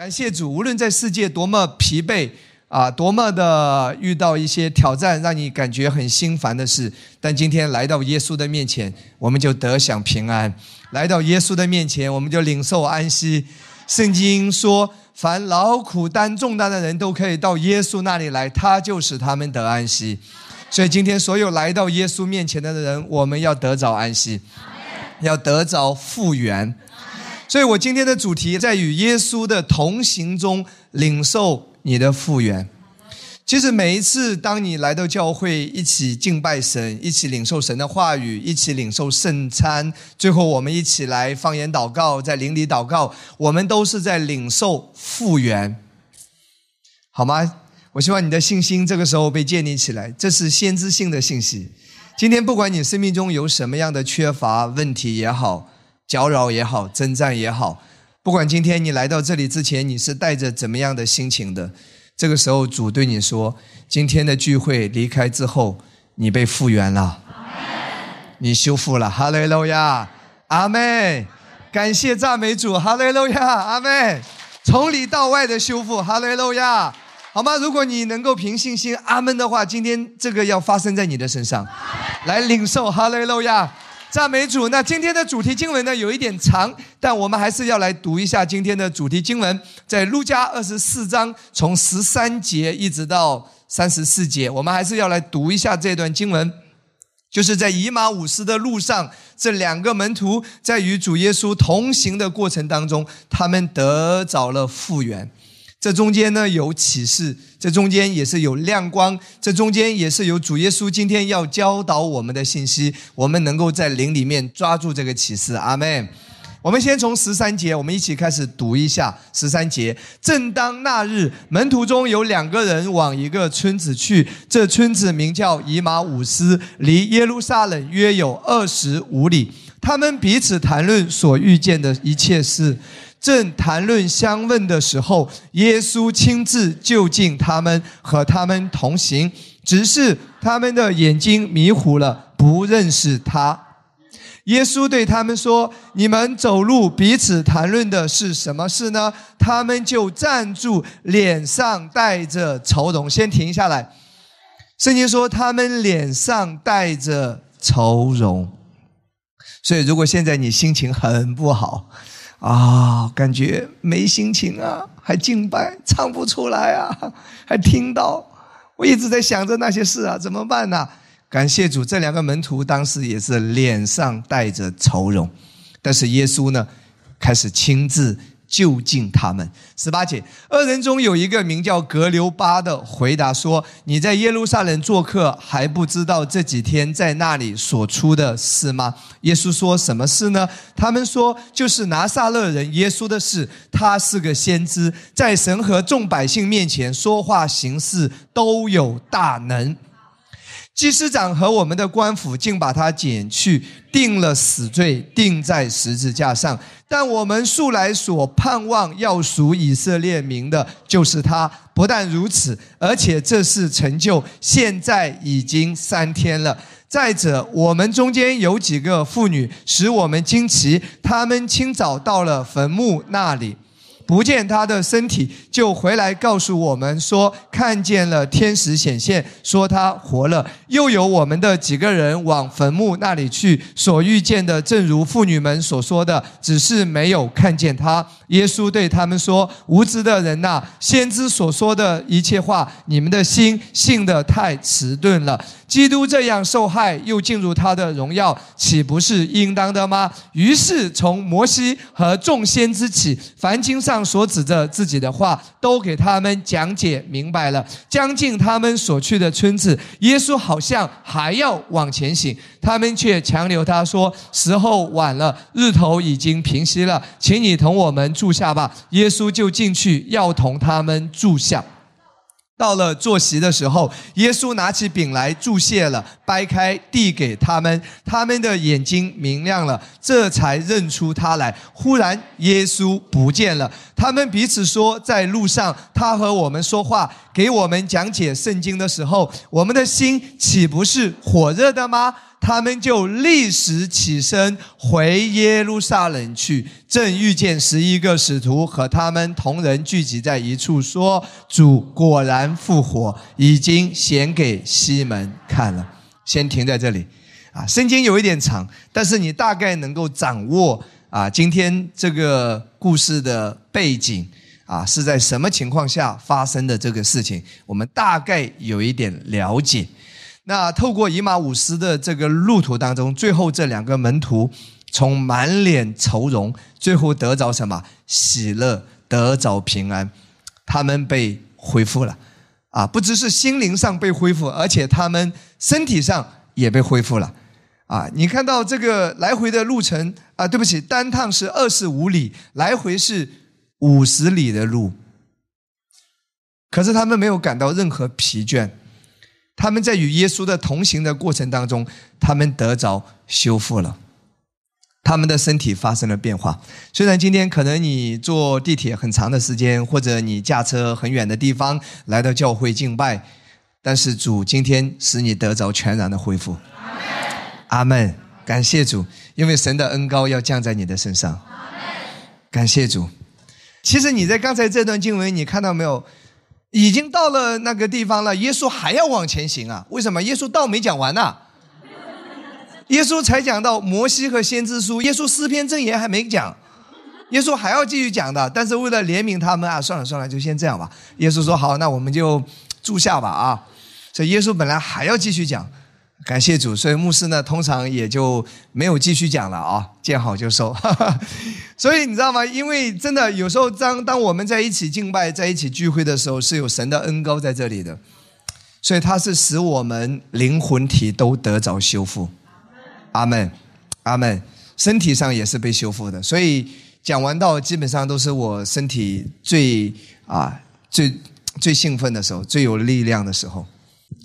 感谢主，无论在世界多么疲惫啊，多么的遇到一些挑战，让你感觉很心烦的事，但今天来到耶稣的面前，我们就得享平安；来到耶稣的面前，我们就领受安息。圣经说，凡劳苦担重担的人都可以到耶稣那里来，他就使他们得安息。所以今天所有来到耶稣面前的人，我们要得着安息，要得着复原。所以我今天的主题在与耶稣的同行中领受你的复原。其实每一次当你来到教会，一起敬拜神，一起领受神的话语，一起领受圣餐，最后我们一起来方言祷告，在灵里祷告，我们都是在领受复原，好吗？我希望你的信心这个时候被建立起来，这是先知性的信息。今天不管你生命中有什么样的缺乏问题也好。搅扰也好，征战也好，不管今天你来到这里之前，你是带着怎么样的心情的，这个时候主对你说：今天的聚会离开之后，你被复原了，你修复了，哈利路亚，阿妹，感谢赞美主，哈利路亚，阿妹，从里到外的修复，哈利路亚，好吗？如果你能够凭信心阿门的话，今天这个要发生在你的身上，来领受，哈利路亚。赞美主。那今天的主题经文呢，有一点长，但我们还是要来读一下今天的主题经文，在路加二十四章从十三节一直到三十四节，我们还是要来读一下这段经文，就是在以马五斯的路上，这两个门徒在与主耶稣同行的过程当中，他们得着了复原。这中间呢有启示，这中间也是有亮光，这中间也是有主耶稣今天要教导我们的信息，我们能够在灵里面抓住这个启示。阿门。我们先从十三节，我们一起开始读一下十三节。正当那日，门徒中有两个人往一个村子去，这村子名叫以马五斯，离耶路撒冷约有二十五里。他们彼此谈论所遇见的一切事。正谈论相问的时候，耶稣亲自就近他们，和他们同行，只是他们的眼睛迷糊了，不认识他。耶稣对他们说：“你们走路彼此谈论的是什么事呢？”他们就站住，脸上带着愁容。先停下来。圣经说他们脸上带着愁容，所以如果现在你心情很不好。啊，感觉没心情啊，还敬拜唱不出来啊，还听到，我一直在想着那些事啊，怎么办呢？感谢主，这两个门徒当时也是脸上带着愁容，但是耶稣呢，开始亲自。就近他们。十八节，二人中有一个名叫格留巴的，回答说：“你在耶路撒冷做客，还不知道这几天在那里所出的事吗？”耶稣说：“什么事呢？”他们说：“就是拿撒勒人耶稣的事。他是个先知，在神和众百姓面前说话行事都有大能。”祭司长和我们的官府竟把他剪去，定了死罪，钉在十字架上。但我们素来所盼望要属以色列民的，就是他。不但如此，而且这是成就，现在已经三天了。再者，我们中间有几个妇女使我们惊奇，她们清早到了坟墓那里。不见他的身体，就回来告诉我们说看见了天使显现，说他活了。又有我们的几个人往坟墓那里去，所遇见的正如妇女们所说的，只是没有看见他。耶稣对他们说：“无知的人呐，先知所说的一切话，你们的心信得太迟钝了。”基督这样受害，又进入他的荣耀，岂不是应当的吗？于是从摩西和众先知起，凡经上所指着自己的话，都给他们讲解明白了。将近他们所去的村子，耶稣好像还要往前行，他们却强留他说：“时候晚了，日头已经平息了，请你同我们住下吧。”耶稣就进去要同他们住下。到了坐席的时候，耶稣拿起饼来注谢了，掰开递给他们，他们的眼睛明亮了，这才认出他来。忽然耶稣不见了，他们彼此说，在路上他和我们说话，给我们讲解圣经的时候，我们的心岂不是火热的吗？他们就立时起身回耶路撒冷去，正遇见十一个使徒和他们同人聚集在一处，说：“主果然复活，已经显给西门看了。”先停在这里，啊，圣经有一点长，但是你大概能够掌握啊，今天这个故事的背景啊是在什么情况下发生的这个事情，我们大概有一点了解。那透过以马五斯的这个路途当中，最后这两个门徒从满脸愁容，最后得着什么？喜乐，得着平安，他们被恢复了，啊，不只是心灵上被恢复，而且他们身体上也被恢复了，啊，你看到这个来回的路程啊，对不起，单趟是二十五里，来回是五十里的路，可是他们没有感到任何疲倦。他们在与耶稣的同行的过程当中，他们得着修复了，他们的身体发生了变化。虽然今天可能你坐地铁很长的时间，或者你驾车很远的地方来到教会敬拜，但是主今天使你得着全然的恢复。阿门，感谢主，因为神的恩高要降在你的身上。感谢主。其实你在刚才这段经文，你看到没有？已经到了那个地方了，耶稣还要往前行啊？为什么？耶稣道没讲完呢。耶稣才讲到摩西和先知书，耶稣诗篇正言还没讲，耶稣还要继续讲的。但是为了怜悯他们啊，算了算了，就先这样吧。耶稣说好，那我们就住下吧啊。所以耶稣本来还要继续讲。感谢主，所以牧师呢，通常也就没有继续讲了啊，见好就收。所以你知道吗？因为真的有时候当当我们在一起敬拜、在一起聚会的时候，是有神的恩高在这里的，所以它是使我们灵魂体都得着修复。阿门，阿门。身体上也是被修复的，所以讲完到基本上都是我身体最啊最最兴奋的时候，最有力量的时候。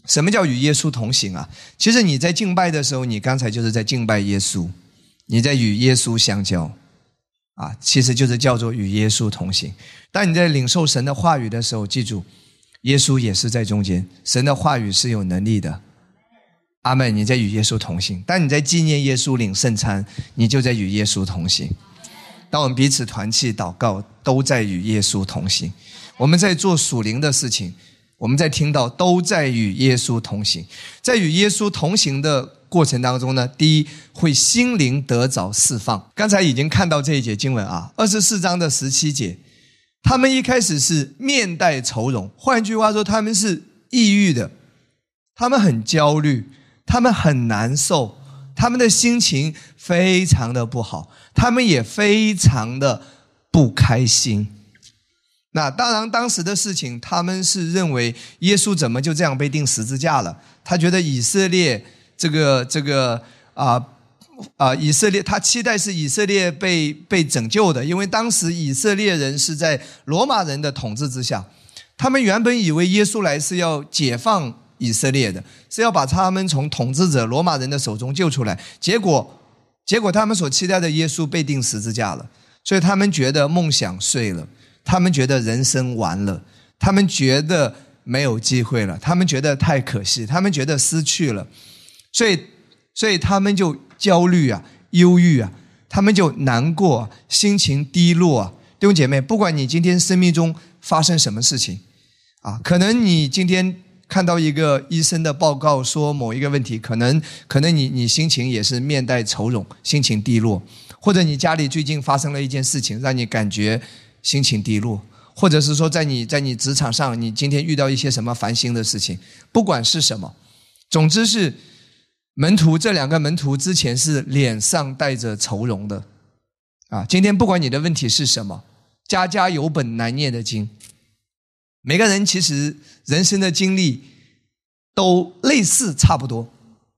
什么叫与耶稣同行啊？其实你在敬拜的时候，你刚才就是在敬拜耶稣，你在与耶稣相交，啊，其实就是叫做与耶稣同行。当你在领受神的话语的时候，记住，耶稣也是在中间，神的话语是有能力的。阿门！你在与耶稣同行。当你在纪念耶稣领圣餐，你就在与耶稣同行。当我们彼此团契祷告，都在与耶稣同行。我们在做属灵的事情。我们在听到都在与耶稣同行，在与耶稣同行的过程当中呢，第一会心灵得着释放。刚才已经看到这一节经文啊，二十四章的十七节，他们一开始是面带愁容，换句话说，他们是抑郁的，他们很焦虑，他们很难受，他们的心情非常的不好，他们也非常的不开心。那当然，当时的事情，他们是认为耶稣怎么就这样被钉十字架了？他觉得以色列这个这个啊啊，以色列他期待是以色列被被拯救的，因为当时以色列人是在罗马人的统治之下，他们原本以为耶稣来是要解放以色列的，是要把他们从统治者罗马人的手中救出来，结果结果他们所期待的耶稣被钉十字架了，所以他们觉得梦想碎了。他们觉得人生完了，他们觉得没有机会了，他们觉得太可惜，他们觉得失去了，所以，所以他们就焦虑啊，忧郁啊，他们就难过，心情低落啊。弟兄姐妹，不管你今天生命中发生什么事情，啊，可能你今天看到一个医生的报告说某一个问题，可能，可能你你心情也是面带愁容，心情低落，或者你家里最近发生了一件事情，让你感觉。心情低落，或者是说，在你在你职场上，你今天遇到一些什么烦心的事情，不管是什么，总之是门徒这两个门徒之前是脸上带着愁容的，啊，今天不管你的问题是什么，家家有本难念的经，每个人其实人生的经历都类似差不多，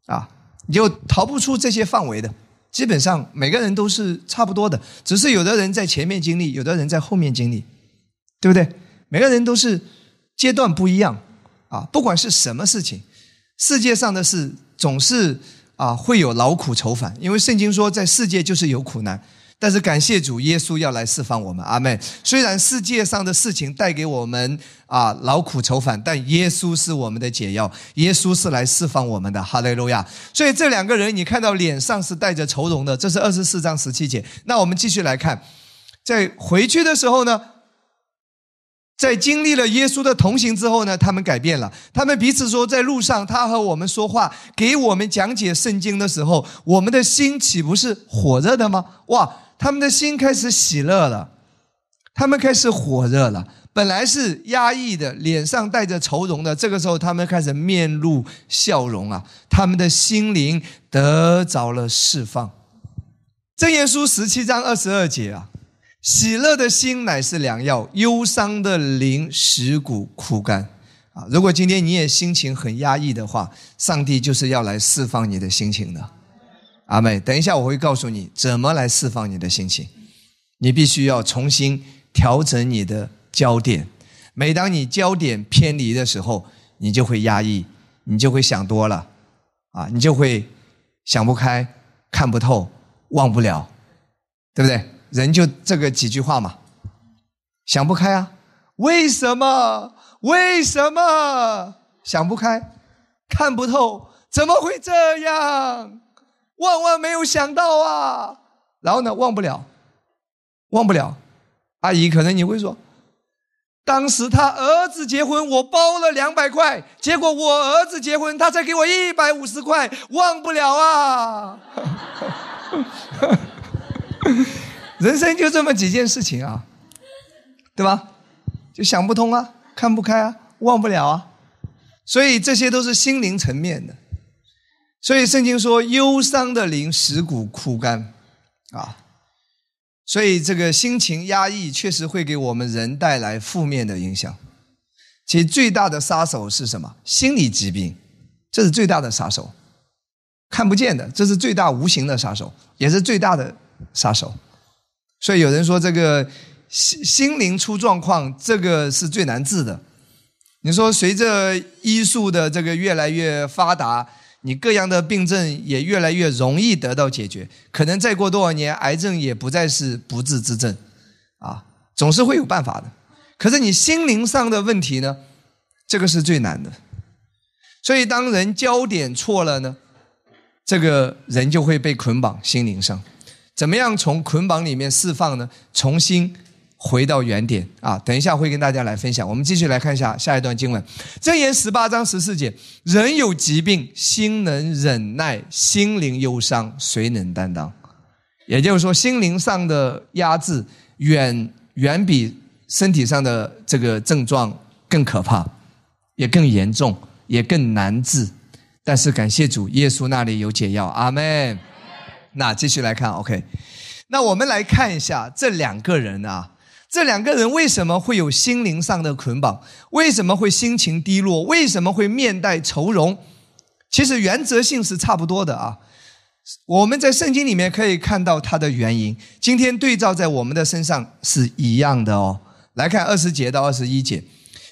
啊，你就逃不出这些范围的。基本上每个人都是差不多的，只是有的人在前面经历，有的人在后面经历，对不对？每个人都是阶段不一样啊。不管是什么事情，世界上的事总是啊会有劳苦愁烦，因为圣经说在世界就是有苦难。但是感谢主，耶稣要来释放我们，阿门。虽然世界上的事情带给我们啊劳苦愁烦，但耶稣是我们的解药，耶稣是来释放我们的，哈利路亚。所以这两个人，你看到脸上是带着愁容的，这是二十四章十七节。那我们继续来看，在回去的时候呢，在经历了耶稣的同行之后呢，他们改变了，他们彼此说，在路上他和我们说话，给我们讲解圣经的时候，我们的心岂不是火热的吗？哇！他们的心开始喜乐了，他们开始火热了。本来是压抑的，脸上带着愁容的，这个时候他们开始面露笑容啊！他们的心灵得着了释放。正言书十七章二十二节啊，喜乐的心乃是良药，忧伤的灵使骨枯干啊！如果今天你也心情很压抑的话，上帝就是要来释放你的心情的。阿妹，等一下我会告诉你怎么来释放你的心情。你必须要重新调整你的焦点。每当你焦点偏离的时候，你就会压抑，你就会想多了，啊，你就会想不开、看不透、忘不了，对不对？人就这个几句话嘛，想不开啊？为什么？为什么想不开？看不透？怎么会这样？万万没有想到啊！然后呢，忘不了，忘不了。阿姨，可能你会说，当时他儿子结婚，我包了两百块，结果我儿子结婚，他才给我一百五十块，忘不了啊！人生就这么几件事情啊，对吧？就想不通啊，看不开啊，忘不了啊，所以这些都是心灵层面的。所以圣经说，忧伤的灵使骨枯干，啊，所以这个心情压抑确实会给我们人带来负面的影响。其实最大的杀手是什么？心理疾病，这是最大的杀手，看不见的，这是最大无形的杀手，也是最大的杀手。所以有人说，这个心心灵出状况，这个是最难治的。你说，随着医术的这个越来越发达。你各样的病症也越来越容易得到解决，可能再过多少年，癌症也不再是不治之症，啊，总是会有办法的。可是你心灵上的问题呢，这个是最难的。所以当人焦点错了呢，这个人就会被捆绑心灵上。怎么样从捆绑里面释放呢？重新。回到原点啊！等一下会跟大家来分享。我们继续来看一下下一段经文，《箴言》十八章十四节：人有疾病，心能忍耐；心灵忧伤，谁能担当？也就是说，心灵上的压制远远比身体上的这个症状更可怕，也更严重，也更难治。但是感谢主，耶稣那里有解药。阿门。那继续来看，OK。那我们来看一下这两个人啊。这两个人为什么会有心灵上的捆绑？为什么会心情低落？为什么会面带愁容？其实原则性是差不多的啊。我们在圣经里面可以看到它的原因。今天对照在我们的身上是一样的哦。来看二十节到二十一节，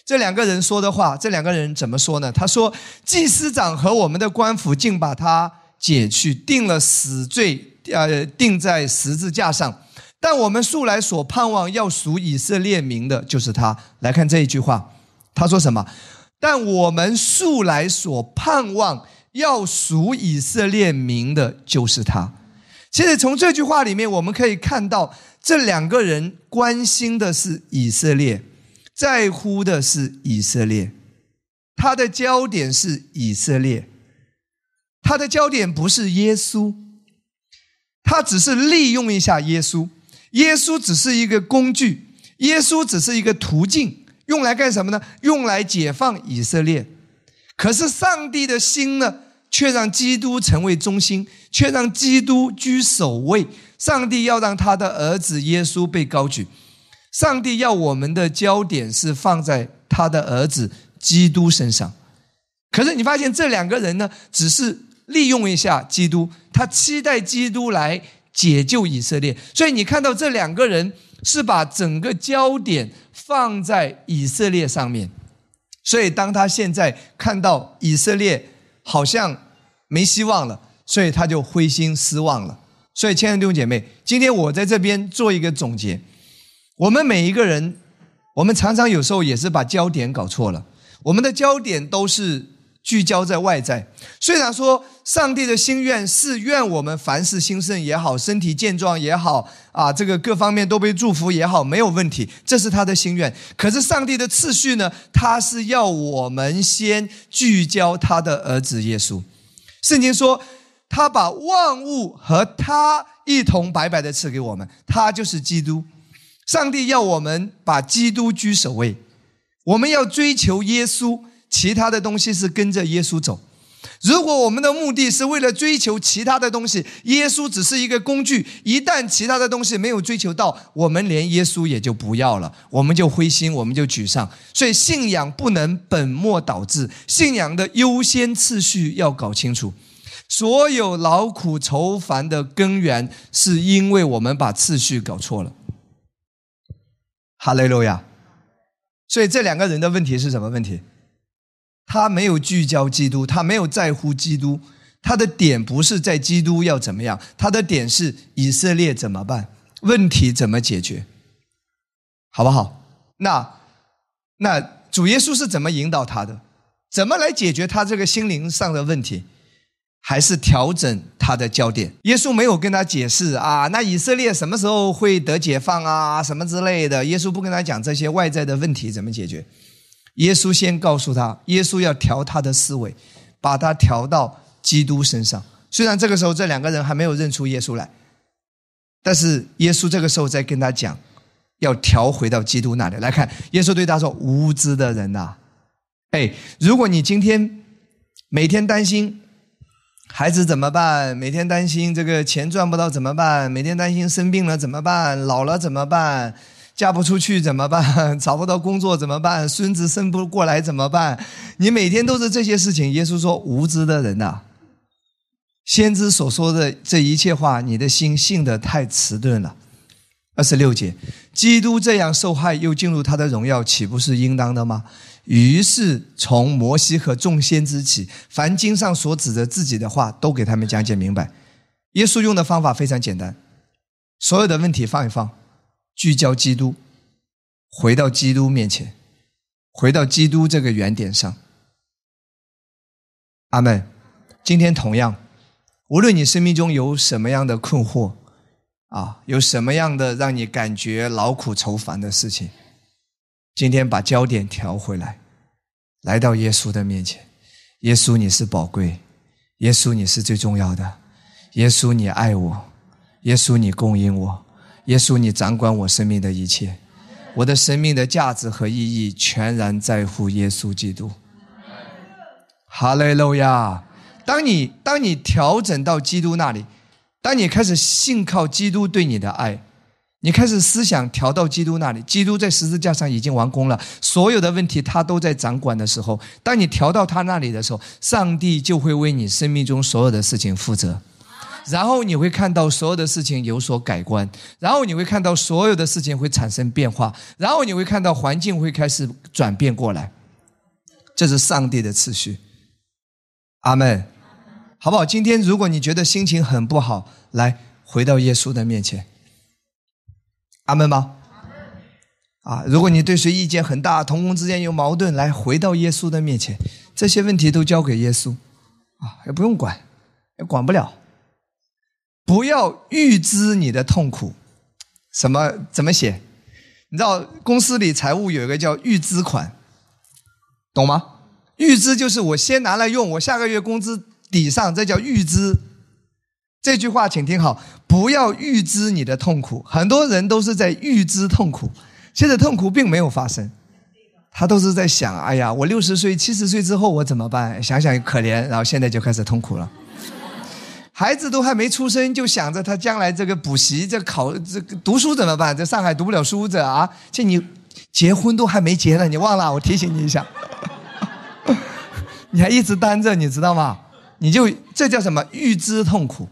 这两个人说的话，这两个人怎么说呢？他说：“祭司长和我们的官府竟把他解去，定了死罪，呃，钉在十字架上。”但我们素来所盼望要属以色列民的，就是他。来看这一句话，他说什么？但我们素来所盼望要属以色列民的，就是他。其实从这句话里面，我们可以看到，这两个人关心的是以色列，在乎的是以色列，他的焦点是以色列，他的焦点不是耶稣，他只是利用一下耶稣。耶稣只是一个工具，耶稣只是一个途径，用来干什么呢？用来解放以色列。可是上帝的心呢，却让基督成为中心，却让基督居首位。上帝要让他的儿子耶稣被高举，上帝要我们的焦点是放在他的儿子基督身上。可是你发现这两个人呢，只是利用一下基督，他期待基督来。解救以色列，所以你看到这两个人是把整个焦点放在以色列上面，所以当他现在看到以色列好像没希望了，所以他就灰心失望了，所以，亲爱的弟兄姐妹，今天我在这边做一个总结。我们每一个人，我们常常有时候也是把焦点搞错了。我们的焦点都是聚焦在外在。虽然说上帝的心愿是愿我们凡事兴盛也好，身体健壮也好，啊，这个各方面都被祝福也好，没有问题，这是他的心愿。可是上帝的次序呢？他是要我们先聚焦他的儿子耶稣。圣经说，他把万物和他一同白白的赐给我们，他就是基督。上帝要我们把基督居首位，我们要追求耶稣，其他的东西是跟着耶稣走。如果我们的目的是为了追求其他的东西，耶稣只是一个工具。一旦其他的东西没有追求到，我们连耶稣也就不要了，我们就灰心，我们就沮丧。所以信仰不能本末倒置，信仰的优先次序要搞清楚。所有劳苦愁烦的根源，是因为我们把次序搞错了。哈利路亚！所以这两个人的问题是什么问题？他没有聚焦基督，他没有在乎基督，他的点不是在基督要怎么样，他的点是以色列怎么办？问题怎么解决？好不好？那那主耶稣是怎么引导他的？怎么来解决他这个心灵上的问题？还是调整他的焦点。耶稣没有跟他解释啊，那以色列什么时候会得解放啊，什么之类的。耶稣不跟他讲这些外在的问题怎么解决。耶稣先告诉他，耶稣要调他的思维，把他调到基督身上。虽然这个时候这两个人还没有认出耶稣来，但是耶稣这个时候在跟他讲，要调回到基督那里来看。耶稣对他说：“无知的人呐，哎，如果你今天每天担心。”孩子怎么办？每天担心这个钱赚不到怎么办？每天担心生病了怎么办？老了怎么办？嫁不出去怎么办？找不到工作怎么办？孙子生不过来怎么办？你每天都是这些事情。耶稣说：“无知的人呐，先知所说的这一切话，你的心信得太迟钝了。”二十六节，基督这样受害又进入他的荣耀，岂不是应当的吗？于是从摩西和众先知起，凡经上所指的自己的话，都给他们讲解明白。耶稣用的方法非常简单，所有的问题放一放，聚焦基督，回到基督面前，回到基督这个原点上。阿门。今天同样，无论你生命中有什么样的困惑。啊，有什么样的让你感觉劳苦愁烦的事情？今天把焦点调回来，来到耶稣的面前。耶稣，你是宝贵；耶稣，你是最重要的；耶稣，你爱我；耶稣，你供应我；耶稣，你掌管我生命的一切。我的生命的价值和意义全然在乎耶稣基督。哈利路亚！当你当你调整到基督那里。当你开始信靠基督对你的爱，你开始思想调到基督那里，基督在十字架上已经完工了，所有的问题他都在掌管的时候，当你调到他那里的时候，上帝就会为你生命中所有的事情负责，然后你会看到所有的事情有所改观，然后你会看到所有的事情会产生变化，然后你会看到环境会开始转变过来，这是上帝的次序。阿门。好不好？今天如果你觉得心情很不好，来回到耶稣的面前，阿门吗？啊，如果你对谁意见很大，同工之间有矛盾，来回到耶稣的面前，这些问题都交给耶稣，啊，也不用管，也管不了。不要预支你的痛苦，什么怎么写？你知道公司里财务有一个叫预支款，懂吗？预支就是我先拿来用，我下个月工资。抵上这叫预支，这句话请听好，不要预知你的痛苦。很多人都是在预知痛苦，其实痛苦并没有发生，他都是在想：哎呀，我六十岁、七十岁之后我怎么办？想想可怜，然后现在就开始痛苦了。孩子都还没出生，就想着他将来这个补习、这考、这个读书怎么办？在上海读不了书，这啊，这你结婚都还没结呢，你忘了？我提醒你一下，你还一直单着，你知道吗？你就这叫什么预知痛苦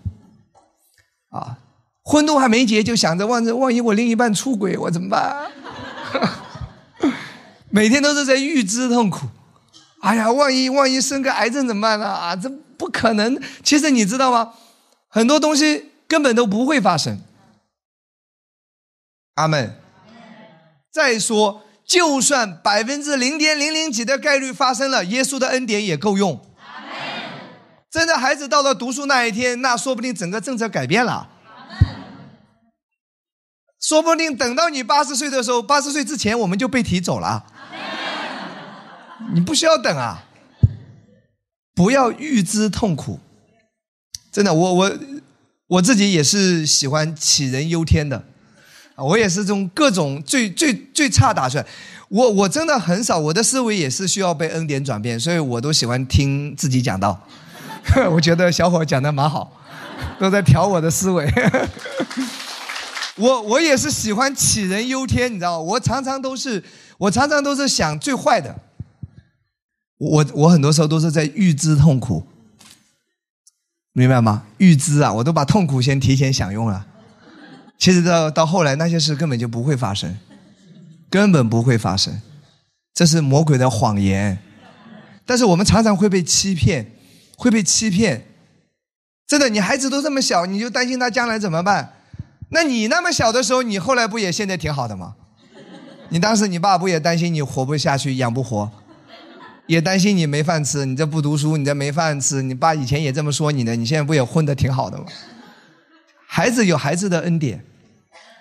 啊？婚都还没结，就想着万一万一我另一半出轨，我怎么办？每天都是在预知痛苦。哎呀，万一万一生个癌症怎么办呢？啊，这不可能。其实你知道吗？很多东西。根本都不会发生。阿门。再说，就算百分之零点零零几的概率发生了，耶稣的恩典也够用。真的，孩子到了读书那一天，那说不定整个政策改变了。说不定等到你八十岁的时候，八十岁之前我们就被提走了。你不需要等啊！不要预知痛苦。真的，我我我自己也是喜欢杞人忧天的。我也是从各种最最最差打算。我我真的很少，我的思维也是需要被恩典转变，所以我都喜欢听自己讲道。我觉得小伙讲的蛮好，都在调我的思维。我我也是喜欢杞人忧天，你知道？我常常都是我常常都是想最坏的。我我很多时候都是在预知痛苦，明白吗？预知啊，我都把痛苦先提前享用了。其实到到后来，那些事根本就不会发生，根本不会发生，这是魔鬼的谎言。但是我们常常会被欺骗，会被欺骗。真的，你孩子都这么小，你就担心他将来怎么办？那你那么小的时候，你后来不也现在挺好的吗？你当时你爸不也担心你活不下去，养不活，也担心你没饭吃，你这不读书，你这没饭吃。你爸以前也这么说你的，你现在不也混得挺好的吗？孩子有孩子的恩典，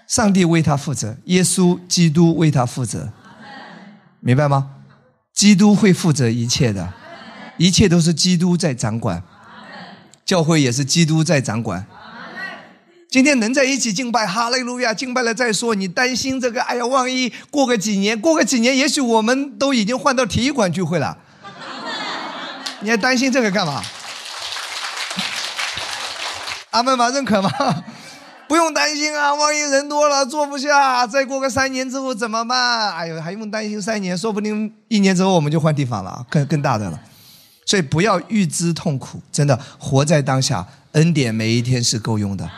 上帝为他负责，耶稣基督为他负责，明白吗？基督会负责一切的，一切都是基督在掌管，教会也是基督在掌管。今天能在一起敬拜，哈利路亚！敬拜了再说。你担心这个？哎呀，万一过个几年，过个几年，也许我们都已经换到体育馆聚会了。你还担心这个干嘛？阿门吗？认可吗？不用担心啊！万一人多了坐不下，再过个三年之后怎么办？哎呦，还用担心三年？说不定一年之后我们就换地方了，更更大的了。所以不要预知痛苦，真的活在当下，恩典每一天是够用的。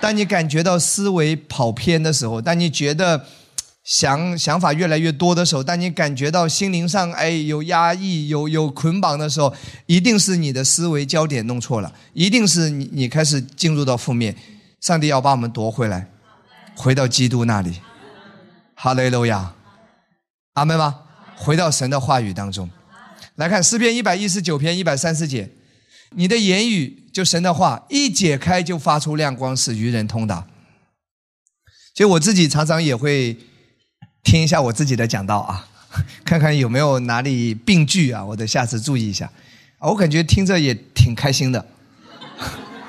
当你感觉到思维跑偏的时候，当你觉得想想法越来越多的时候，当你感觉到心灵上哎有压抑、有有捆绑的时候，一定是你的思维焦点弄错了，一定是你你开始进入到负面。上帝要把我们夺回来，回到基督那里。哈雷路亚，阿门吗？回到神的话语当中。来看诗篇一百一十九篇一百三十节，你的言语就神的话一解开就发出亮光，使愚人通达。其实我自己常常也会听一下我自己的讲道啊，看看有没有哪里病句啊，我得下次注意一下。我感觉听着也挺开心的，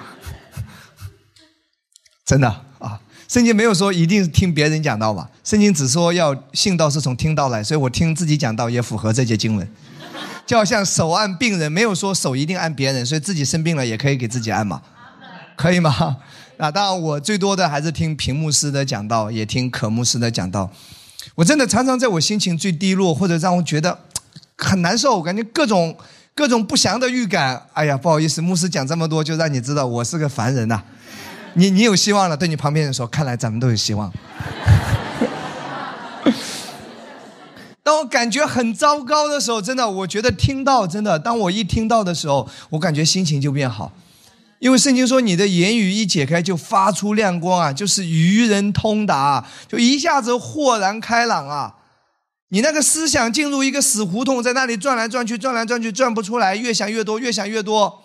真的啊。圣经没有说一定听别人讲道吧，圣经只说要信道是从听到来，所以我听自己讲道也符合这节经文。就好像手按病人，没有说手一定按别人，所以自己生病了也可以给自己按嘛，可以吗？啊，当然我最多的还是听屏幕师的讲道，也听可牧师的讲道。我真的常常在我心情最低落或者让我觉得很难受，我感觉各种各种不祥的预感。哎呀，不好意思，牧师讲这么多，就让你知道我是个凡人呐。你你有希望了，对你旁边人说，看来咱们都有希望。当我感觉很糟糕的时候，真的，我觉得听到真的，当我一听到的时候，我感觉心情就变好，因为圣经说你的言语一解开就发出亮光啊，就是愚人通达，就一下子豁然开朗啊。你那个思想进入一个死胡同，在那里转来转去，转来转去，转不出来，越想越多，越想越多。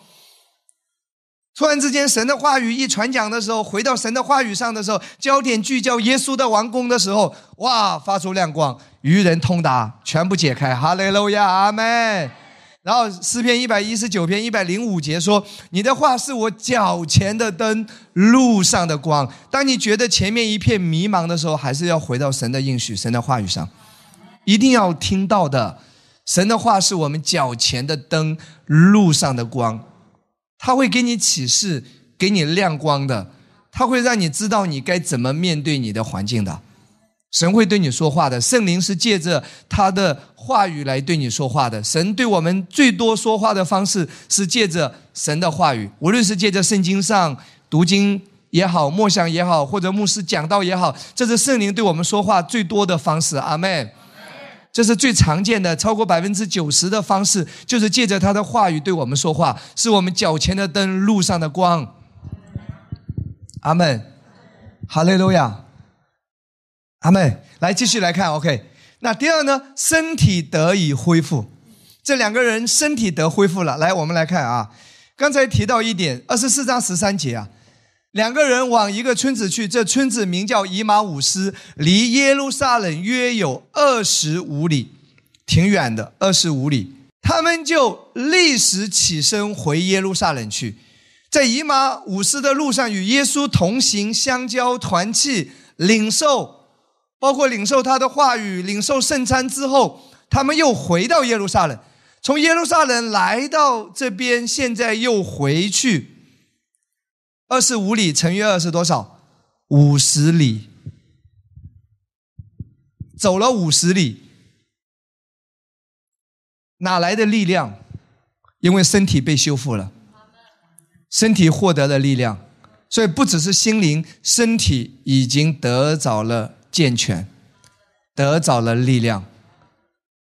突然之间，神的话语一传讲的时候，回到神的话语上的时候，焦点聚焦耶稣的王宫的时候，哇，发出亮光。愚人通达，全部解开，哈利路亚，阿门。然后诗篇一百一十九篇一百零五节说：“你的话是我脚前的灯，路上的光。”当你觉得前面一片迷茫的时候，还是要回到神的应许、神的话语上，一定要听到的。神的话是我们脚前的灯，路上的光，他会给你启示，给你亮光的，他会让你知道你该怎么面对你的环境的。神会对你说话的，圣灵是借着他的话语来对你说话的。神对我们最多说话的方式是借着神的话语，无论是借着圣经上读经也好，默想也好，或者牧师讲道也好，这是圣灵对我们说话最多的方式。阿门。这是最常见的，超过百分之九十的方式，就是借着他的话语对我们说话，是我们脚前的灯，路上的光。阿门，哈利路亚，阿妹。来继续来看，OK。那第二呢？身体得以恢复，这两个人身体得恢复了。来，我们来看啊，刚才提到一点，二十四章十三节啊，两个人往一个村子去，这村子名叫以马五斯，离耶路撒冷约有二十五里，挺远的，二十五里。他们就立时起身回耶路撒冷去。在以马五斯的路上，与耶稣同行，相交团契，领受，包括领受他的话语，领受圣餐之后，他们又回到耶路撒冷。从耶路撒冷来到这边，现在又回去。二十五里乘以二是多少？五十里，走了五十里，哪来的力量？因为身体被修复了。身体获得了力量，所以不只是心灵，身体已经得着了健全，得着了力量。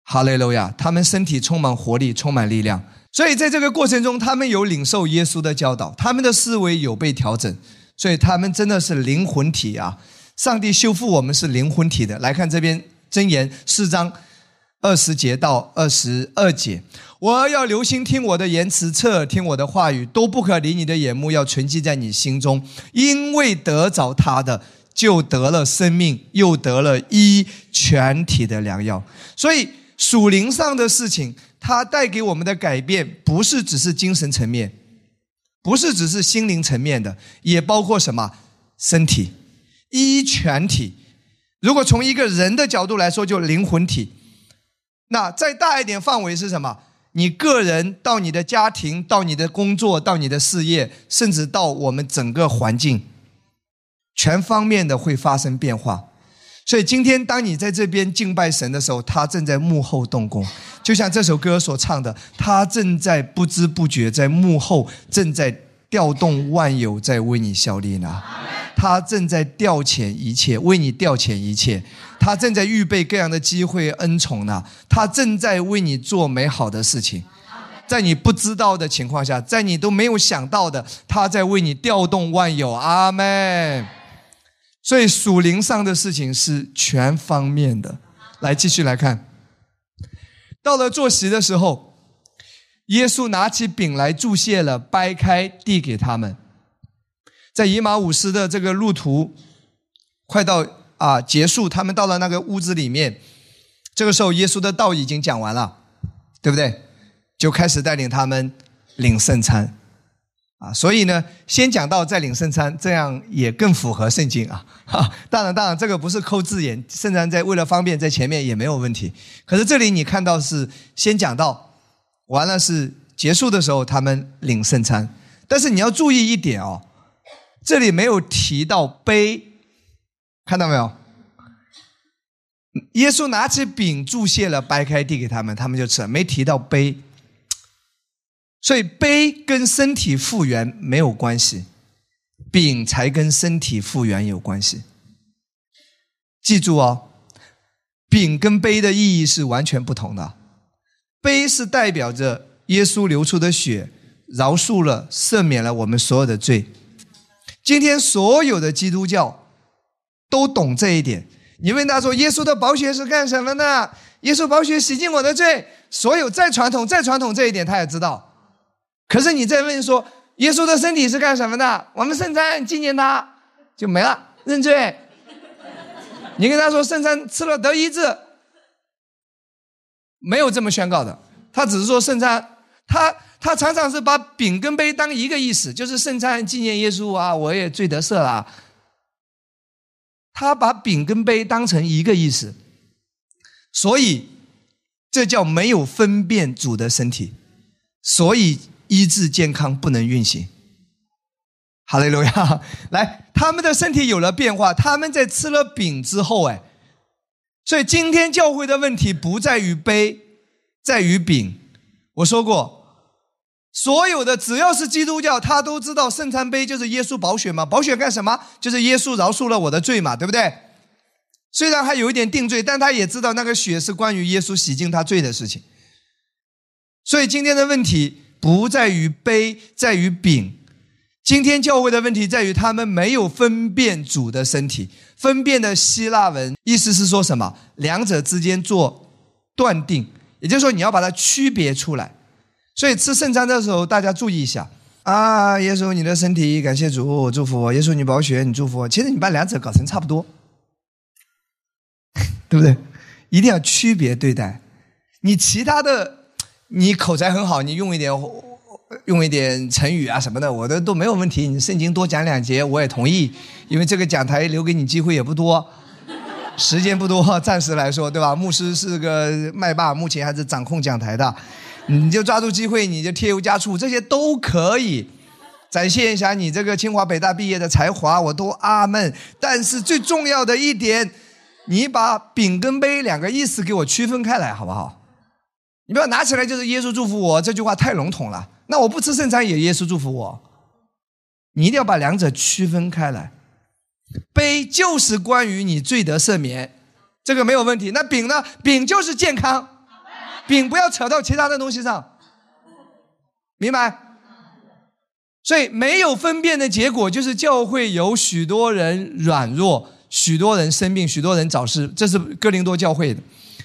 哈利路亚！他们身体充满活力，充满力量。所以在这个过程中，他们有领受耶稣的教导，他们的思维有被调整，所以他们真的是灵魂体啊！上帝修复我们是灵魂体的。来看这边箴言四章。二十节到二十二节，我要留心听我的言辞，侧耳听我的话语，都不可离你的眼目，要存记在你心中，因为得着他的，就得了生命，又得了医全体的良药。所以属灵上的事情，它带给我们的改变，不是只是精神层面，不是只是心灵层面的，也包括什么身体医全体。如果从一个人的角度来说，就灵魂体。那再大一点范围是什么？你个人到你的家庭，到你的工作，到你的事业，甚至到我们整个环境，全方面的会发生变化。所以今天当你在这边敬拜神的时候，他正在幕后动工，就像这首歌所唱的，他正在不知不觉在幕后正在调动万有，在为你效力呢。他正在调遣一切，为你调遣一切。他正在预备各样的机会恩宠呢。他正在为你做美好的事情，在你不知道的情况下，在你都没有想到的，他在为你调动万有。阿门。所以属灵上的事情是全方面的。来，继续来看。到了坐席的时候，耶稣拿起饼来祝谢了，掰开递给他们。在以马五斯的这个路途，快到啊结束，他们到了那个屋子里面，这个时候耶稣的道已经讲完了，对不对？就开始带领他们领圣餐，啊，所以呢，先讲到再领圣餐，这样也更符合圣经啊。哈，当然，当然，这个不是抠字眼，圣餐在为了方便在前面也没有问题。可是这里你看到是先讲到，完了是结束的时候他们领圣餐，但是你要注意一点哦。这里没有提到杯，看到没有？耶稣拿起饼注谢了，掰开递给他们，他们就吃了，没提到杯。所以杯跟身体复原没有关系，饼才跟身体复原有关系。记住哦，饼跟杯的意义是完全不同的。杯是代表着耶稣流出的血，饶恕了、赦免了我们所有的罪。今天所有的基督教都懂这一点。你问他说：“耶稣的宝血是干什么的？”耶稣宝血洗净我的罪。所有再传统、再传统这一点他也知道。可是你再问说：“耶稣的身体是干什么的？”我们圣餐纪念他，就没了认罪。你跟他说圣餐吃了得医治，没有这么宣告的。他只是说圣餐，他。他常常是把饼跟杯当一个意思，就是圣餐纪念耶稣啊，我也罪得赦了。他把饼跟杯当成一个意思，所以这叫没有分辨主的身体，所以医治健康不能运行。哈利路亚！来，他们的身体有了变化，他们在吃了饼之后，哎，所以今天教会的问题不在于杯，在于饼。我说过。所有的只要是基督教，他都知道圣餐杯就是耶稣宝血嘛，宝血干什么？就是耶稣饶恕了我的罪嘛，对不对？虽然还有一点定罪，但他也知道那个血是关于耶稣洗净他罪的事情。所以今天的问题不在于杯，在于饼。今天教会的问题在于，他们没有分辨主的身体。分辨的希腊文意思是说什么？两者之间做断定，也就是说，你要把它区别出来。所以吃圣餐的时候，大家注意一下啊！耶稣，你的身体，感谢主，祝福我。耶稣，你宝血，你祝福我。其实你把两者搞成差不多，对不对？一定要区别对待。你其他的，你口才很好，你用一点。用一点成语啊什么的，我的都没有问题。你圣经多讲两节，我也同意，因为这个讲台留给你机会也不多，时间不多，暂时来说，对吧？牧师是个麦霸，目前还是掌控讲台的，你就抓住机会，你就添油加醋，这些都可以展现一下你这个清华北大毕业的才华，我都阿门。但是最重要的一点，你把饼跟杯两个意思给我区分开来，好不好？你不要拿起来就是耶稣祝福我这句话太笼统了。那我不吃圣餐也耶稣祝福我，你一定要把两者区分开来。杯就是关于你罪得赦免，这个没有问题。那饼呢？饼就是健康，饼不要扯到其他的东西上，明白？所以没有分辨的结果就是教会有许多人软弱，许多人生病，许多人早逝。这是哥林多教会的，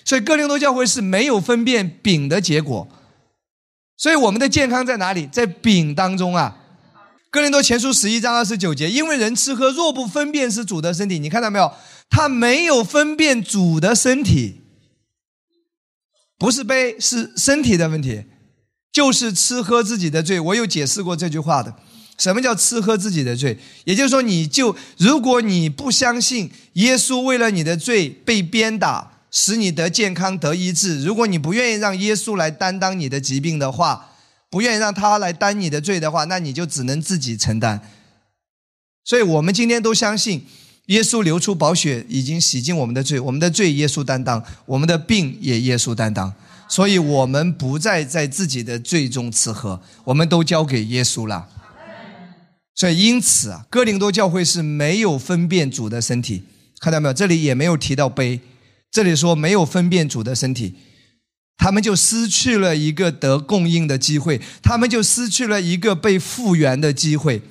所以哥林多教会是没有分辨饼的结果。所以我们的健康在哪里？在饼当中啊，《哥林多前书》十一章二十九节，因为人吃喝若不分辨是主的身体，你看到没有？他没有分辨主的身体，不是杯，是身体的问题，就是吃喝自己的罪。我有解释过这句话的，什么叫吃喝自己的罪？也就是说，你就如果你不相信耶稣为了你的罪被鞭打。使你得健康得医治。如果你不愿意让耶稣来担当你的疾病的话，不愿意让他来担你的罪的话，那你就只能自己承担。所以我们今天都相信，耶稣流出宝血已经洗净我们的罪，我们的罪耶稣担当，我们的病也耶稣担当。所以我们不再在自己的罪中吃喝，我们都交给耶稣了。所以因此啊，哥林多教会是没有分辨主的身体，看到没有？这里也没有提到杯。这里说没有分辨主的身体，他们就失去了一个得供应的机会，他们就失去了一个被复原的机会，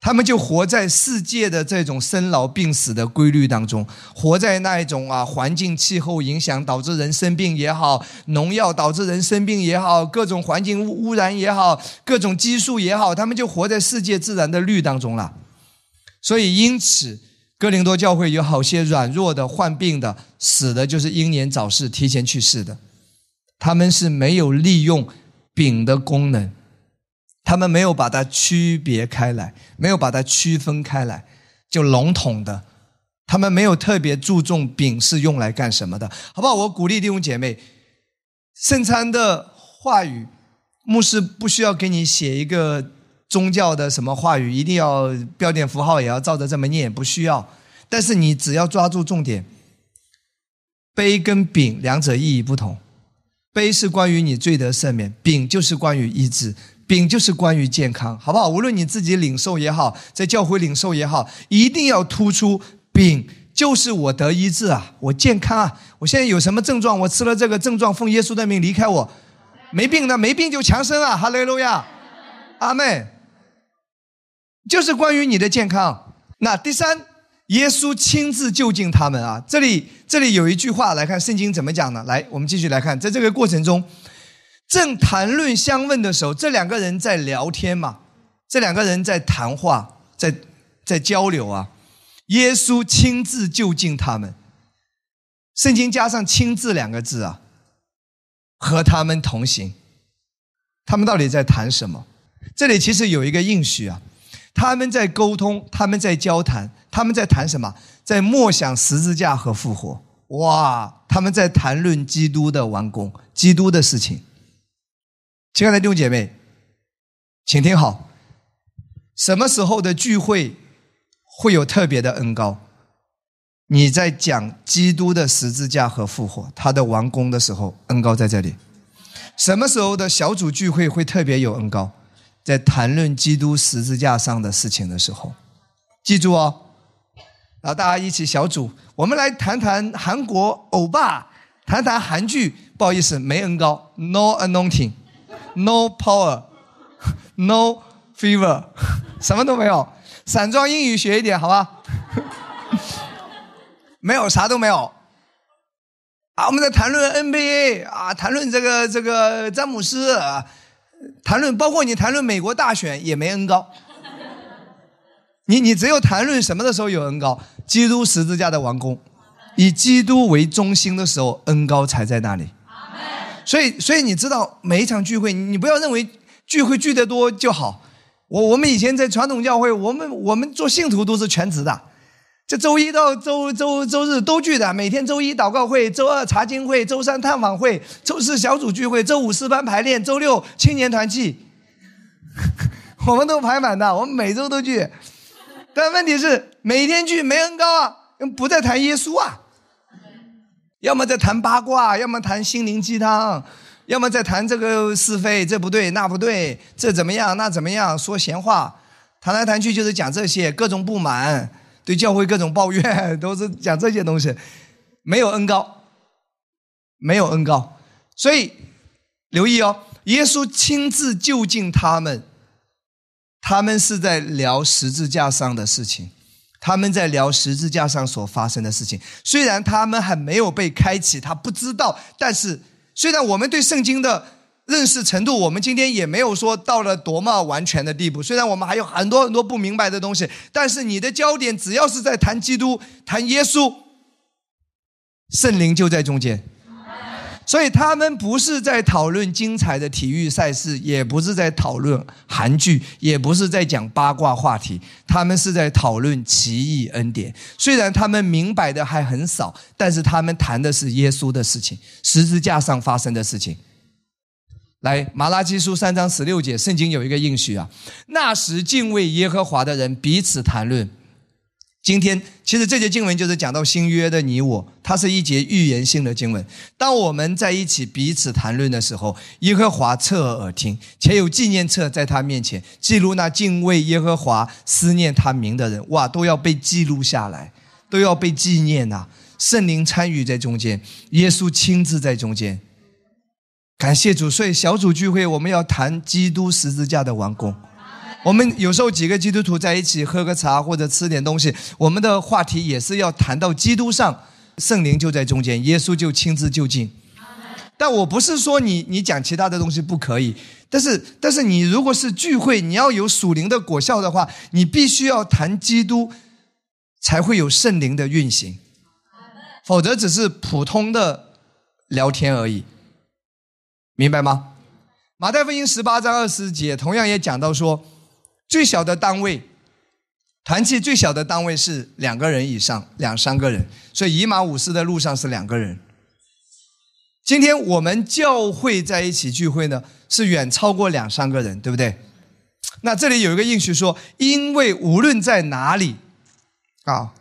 他们就活在世界的这种生老病死的规律当中，活在那一种啊环境气候影响导致人生病也好，农药导致人生病也好，各种环境污染也好，各种激素也好，他们就活在世界自然的律当中了，所以因此。哥林多教会有好些软弱的、患病的、死的，就是英年早逝、提前去世的。他们是没有利用饼的功能，他们没有把它区别开来，没有把它区分开来，就笼统的。他们没有特别注重饼是用来干什么的，好不好？我鼓励弟兄姐妹，圣餐的话语，牧师不需要给你写一个。宗教的什么话语一定要标点符号也要照着这么念，不需要。但是你只要抓住重点，杯跟饼两者意义不同。杯是关于你罪得赦免，饼就是关于医治，饼就是关于健康，好不好？无论你自己领受也好，在教会领受也好，一定要突出饼就是我得医治啊，我健康啊，我现在有什么症状，我吃了这个症状，奉耶稣的名离开我。没病的没病就强身啊，哈利路亚，阿妹。就是关于你的健康。那第三，耶稣亲自就近他们啊。这里这里有一句话，来看圣经怎么讲呢？来，我们继续来看，在这个过程中，正谈论相问的时候，这两个人在聊天嘛，这两个人在谈话，在在交流啊。耶稣亲自就近他们，圣经加上“亲自”两个字啊，和他们同行。他们到底在谈什么？这里其实有一个应许啊。他们在沟通，他们在交谈，他们在谈什么？在默想十字架和复活。哇！他们在谈论基督的完工，基督的事情。亲爱的弟兄姐妹，请听好：什么时候的聚会会有特别的恩高？你在讲基督的十字架和复活，他的完工的时候，恩高在这里。什么时候的小组聚会会特别有恩高？在谈论基督十字架上的事情的时候，记住哦，然后大家一起小组，我们来谈谈韩国欧巴，谈谈韩剧。不好意思，没恩高，no anointing，no power，no fever，什么都没有。散装英语学一点，好吧？没有，啥都没有。啊，我们在谈论 NBA 啊，谈论这个这个詹姆斯啊，谈论包括你谈论美国大选也没恩高。你你只有谈论什么的时候有恩高？基督十字架的王宫，以基督为中心的时候，恩高才在那里。所以所以你知道每一场聚会，你不要认为聚会聚得多就好。我我们以前在传统教会，我们我们做信徒都是全职的。这周一到周周周日都聚的，每天周一祷告会，周二查经会，周三探访会，周四小组聚会，周五诗班排练，周六 青年团契，我们都排满的，我们每周都聚。但问题是每天聚没恩高啊，不在谈耶稣啊，要么在谈八卦，要么谈心灵鸡汤，要么在谈这个是非，这不对那不对，这怎么样那怎么样，说闲话，谈来谈去就是讲这些各种不满。对教会各种抱怨，都是讲这些东西，没有恩高，没有恩高，所以留意哦，耶稣亲自就近他们，他们是在聊十字架上的事情，他们在聊十字架上所发生的事情。虽然他们还没有被开启，他不知道，但是虽然我们对圣经的。认识程度，我们今天也没有说到了多么完全的地步。虽然我们还有很多很多不明白的东西，但是你的焦点只要是在谈基督、谈耶稣，圣灵就在中间。所以他们不是在讨论精彩的体育赛事，也不是在讨论韩剧，也不是在讲八卦话题，他们是在讨论奇异恩典。虽然他们明白的还很少，但是他们谈的是耶稣的事情，十字架上发生的事情。来，马拉基书三章十六节，圣经有一个应许啊。那时敬畏耶和华的人彼此谈论。今天其实这节经文就是讲到新约的你我，它是一节预言性的经文。当我们在一起彼此谈论的时候，耶和华侧耳听，且有纪念册在他面前记录那敬畏耶和华、思念他名的人，哇，都要被记录下来，都要被纪念呐。圣灵参与在中间，耶稣亲自在中间。感谢主，所以小组聚会我们要谈基督十字架的完工。我们有时候几个基督徒在一起喝个茶或者吃点东西，我们的话题也是要谈到基督上，圣灵就在中间，耶稣就亲自就近。但我不是说你你讲其他的东西不可以，但是但是你如果是聚会，你要有属灵的果效的话，你必须要谈基督，才会有圣灵的运行，否则只是普通的聊天而已。明白吗？马太福音十八章二十节同样也讲到说，最小的单位，团契最小的单位是两个人以上，两三个人。所以以马五斯的路上是两个人。今天我们教会在一起聚会呢，是远超过两三个人，对不对？那这里有一个应许说，因为无论在哪里，啊，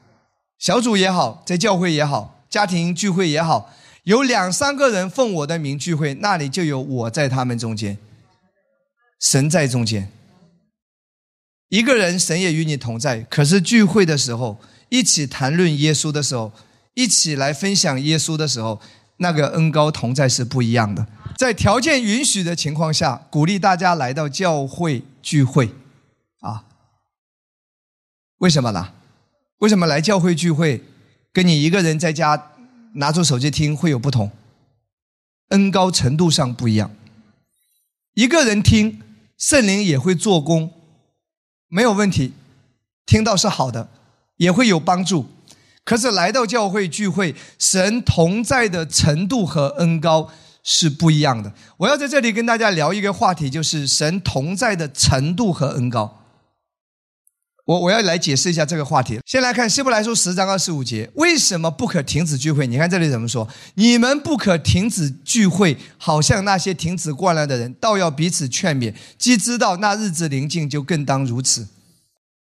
小组也好，在教会也好，家庭聚会也好。有两三个人奉我的名聚会，那里就有我在他们中间，神在中间。一个人，神也与你同在。可是聚会的时候，一起谈论耶稣的时候，一起来分享耶稣的时候，那个恩高同在是不一样的。在条件允许的情况下，鼓励大家来到教会聚会，啊，为什么呢？为什么来教会聚会，跟你一个人在家？拿出手机听会有不同，恩高程度上不一样。一个人听圣灵也会做工，没有问题，听到是好的，也会有帮助。可是来到教会聚会，神同在的程度和恩高是不一样的。我要在这里跟大家聊一个话题，就是神同在的程度和恩高。我我要来解释一下这个话题。先来看希伯来书十章二十五节，为什么不可停止聚会？你看这里怎么说？你们不可停止聚会，好像那些停止惯了的人，倒要彼此劝勉。既知道那日子临近，就更当如此。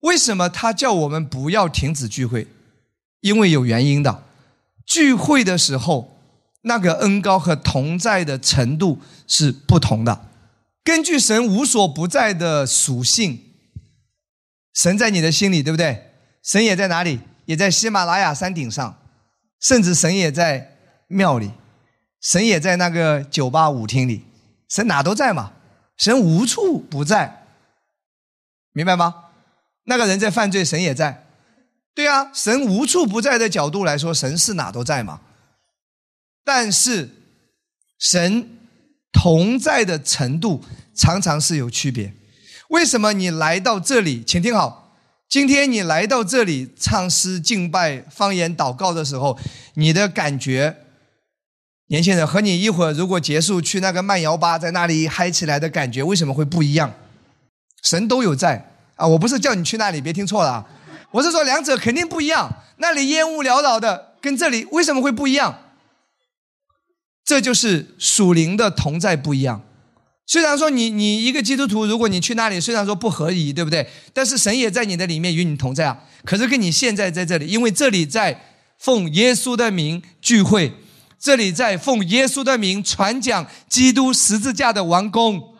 为什么他叫我们不要停止聚会？因为有原因的。聚会的时候，那个恩高和同在的程度是不同的。根据神无所不在的属性。神在你的心里，对不对？神也在哪里？也在喜马拉雅山顶上，甚至神也在庙里，神也在那个酒吧舞厅里，神哪都在嘛。神无处不在。明白吗？那个人在犯罪，神也在。对啊，神无处不在的角度来说，神是哪都在嘛。但是神同在的程度常常是有区别。为什么你来到这里？请听好，今天你来到这里唱诗、敬拜、方言、祷告的时候，你的感觉，年轻人和你一会儿如果结束去那个慢摇吧，在那里嗨起来的感觉，为什么会不一样？神都有在啊！我不是叫你去那里，别听错了。我是说，两者肯定不一样。那里烟雾缭绕的，跟这里为什么会不一样？这就是属灵的同在不一样。虽然说你你一个基督徒，如果你去那里，虽然说不合宜，对不对？但是神也在你的里面与你同在啊。可是跟你现在在这里，因为这里在奉耶稣的名聚会，这里在奉耶稣的名传讲基督十字架的完工，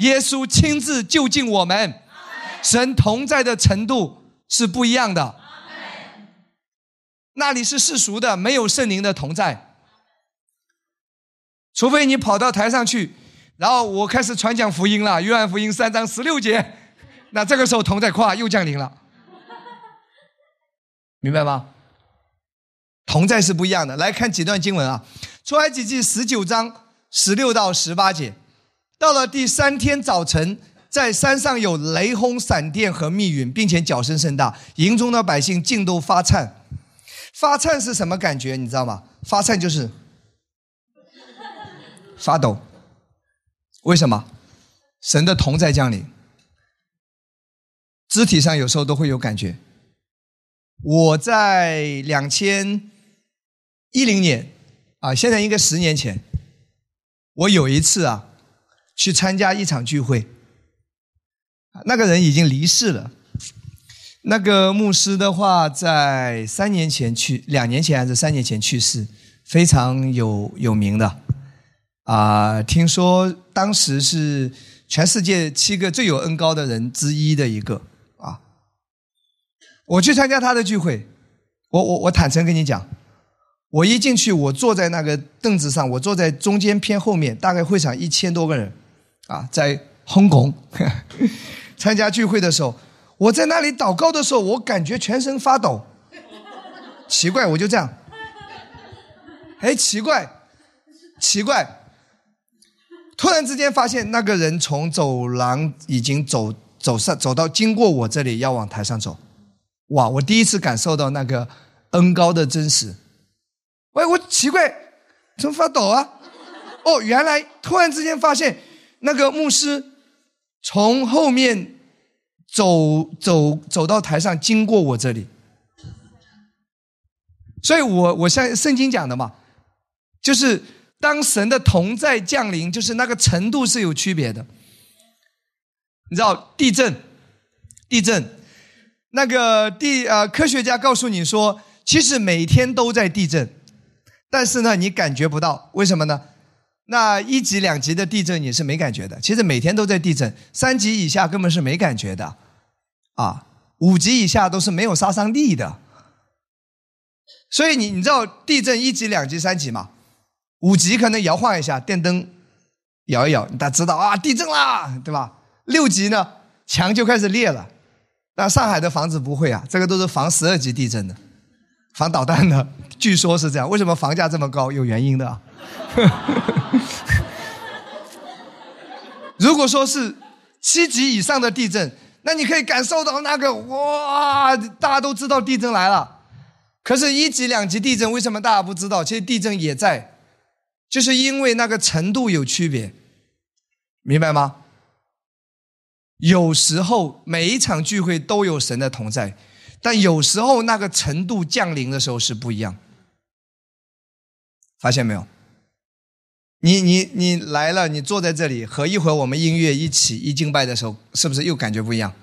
耶稣亲自就近我们，神同在的程度。是不一样的。那里是世俗的，没有圣灵的同在。除非你跑到台上去，然后我开始传讲福音了，《约翰福音》三章十六节，那这个时候同在夸又降临了，明白吗？同在是不一样的。来看几段经文啊，《出埃及记》十九章十六到十八节，到了第三天早晨。在山上有雷轰、闪电和密云，并且脚声甚大，营中的百姓尽都发颤。发颤是什么感觉？你知道吗？发颤就是发抖。为什么？神的同在降临，肢体上有时候都会有感觉。我在两千一零年啊，现在应该十年前，我有一次啊，去参加一场聚会。那个人已经离世了。那个牧师的话，在三年前去，两年前还是三年前去世，非常有有名的。啊，听说当时是全世界七个最有恩高的人之一的一个啊。我去参加他的聚会，我我我坦诚跟你讲，我一进去，我坐在那个凳子上，我坐在中间偏后面，大概会场一千多个人，啊，在轰拱。参加聚会的时候，我在那里祷告的时候，我感觉全身发抖。奇怪，我就这样。哎，奇怪，奇怪。突然之间发现，那个人从走廊已经走走上走到经过我这里，要往台上走。哇！我第一次感受到那个恩高的真实。喂，我奇怪，怎么发抖啊？哦，原来突然之间发现那个牧师。从后面走走走到台上，经过我这里，所以我我像圣经讲的嘛，就是当神的同在降临，就是那个程度是有区别的。你知道地震，地震，那个地呃科学家告诉你说，其实每天都在地震，但是呢你感觉不到，为什么呢？那一级、两级的地震你是没感觉的，其实每天都在地震。三级以下根本是没感觉的，啊，五级以下都是没有杀伤力的。所以你你知道地震一级、两级、三级吗？五级可能摇晃一下，电灯摇一摇，大家知道啊，地震啦，对吧？六级呢，墙就开始裂了。那上海的房子不会啊，这个都是防十二级地震的，防导弹的，据说是这样。为什么房价这么高？有原因的啊。如果说是七级以上的地震，那你可以感受到那个哇，大家都知道地震来了。可是，一级、两级地震为什么大家不知道？其实地震也在，就是因为那个程度有区别，明白吗？有时候每一场聚会都有神的同在，但有时候那个程度降临的时候是不一样，发现没有？你你你来了，你坐在这里和一会儿我们音乐一起一敬拜的时候，是不是又感觉不一样？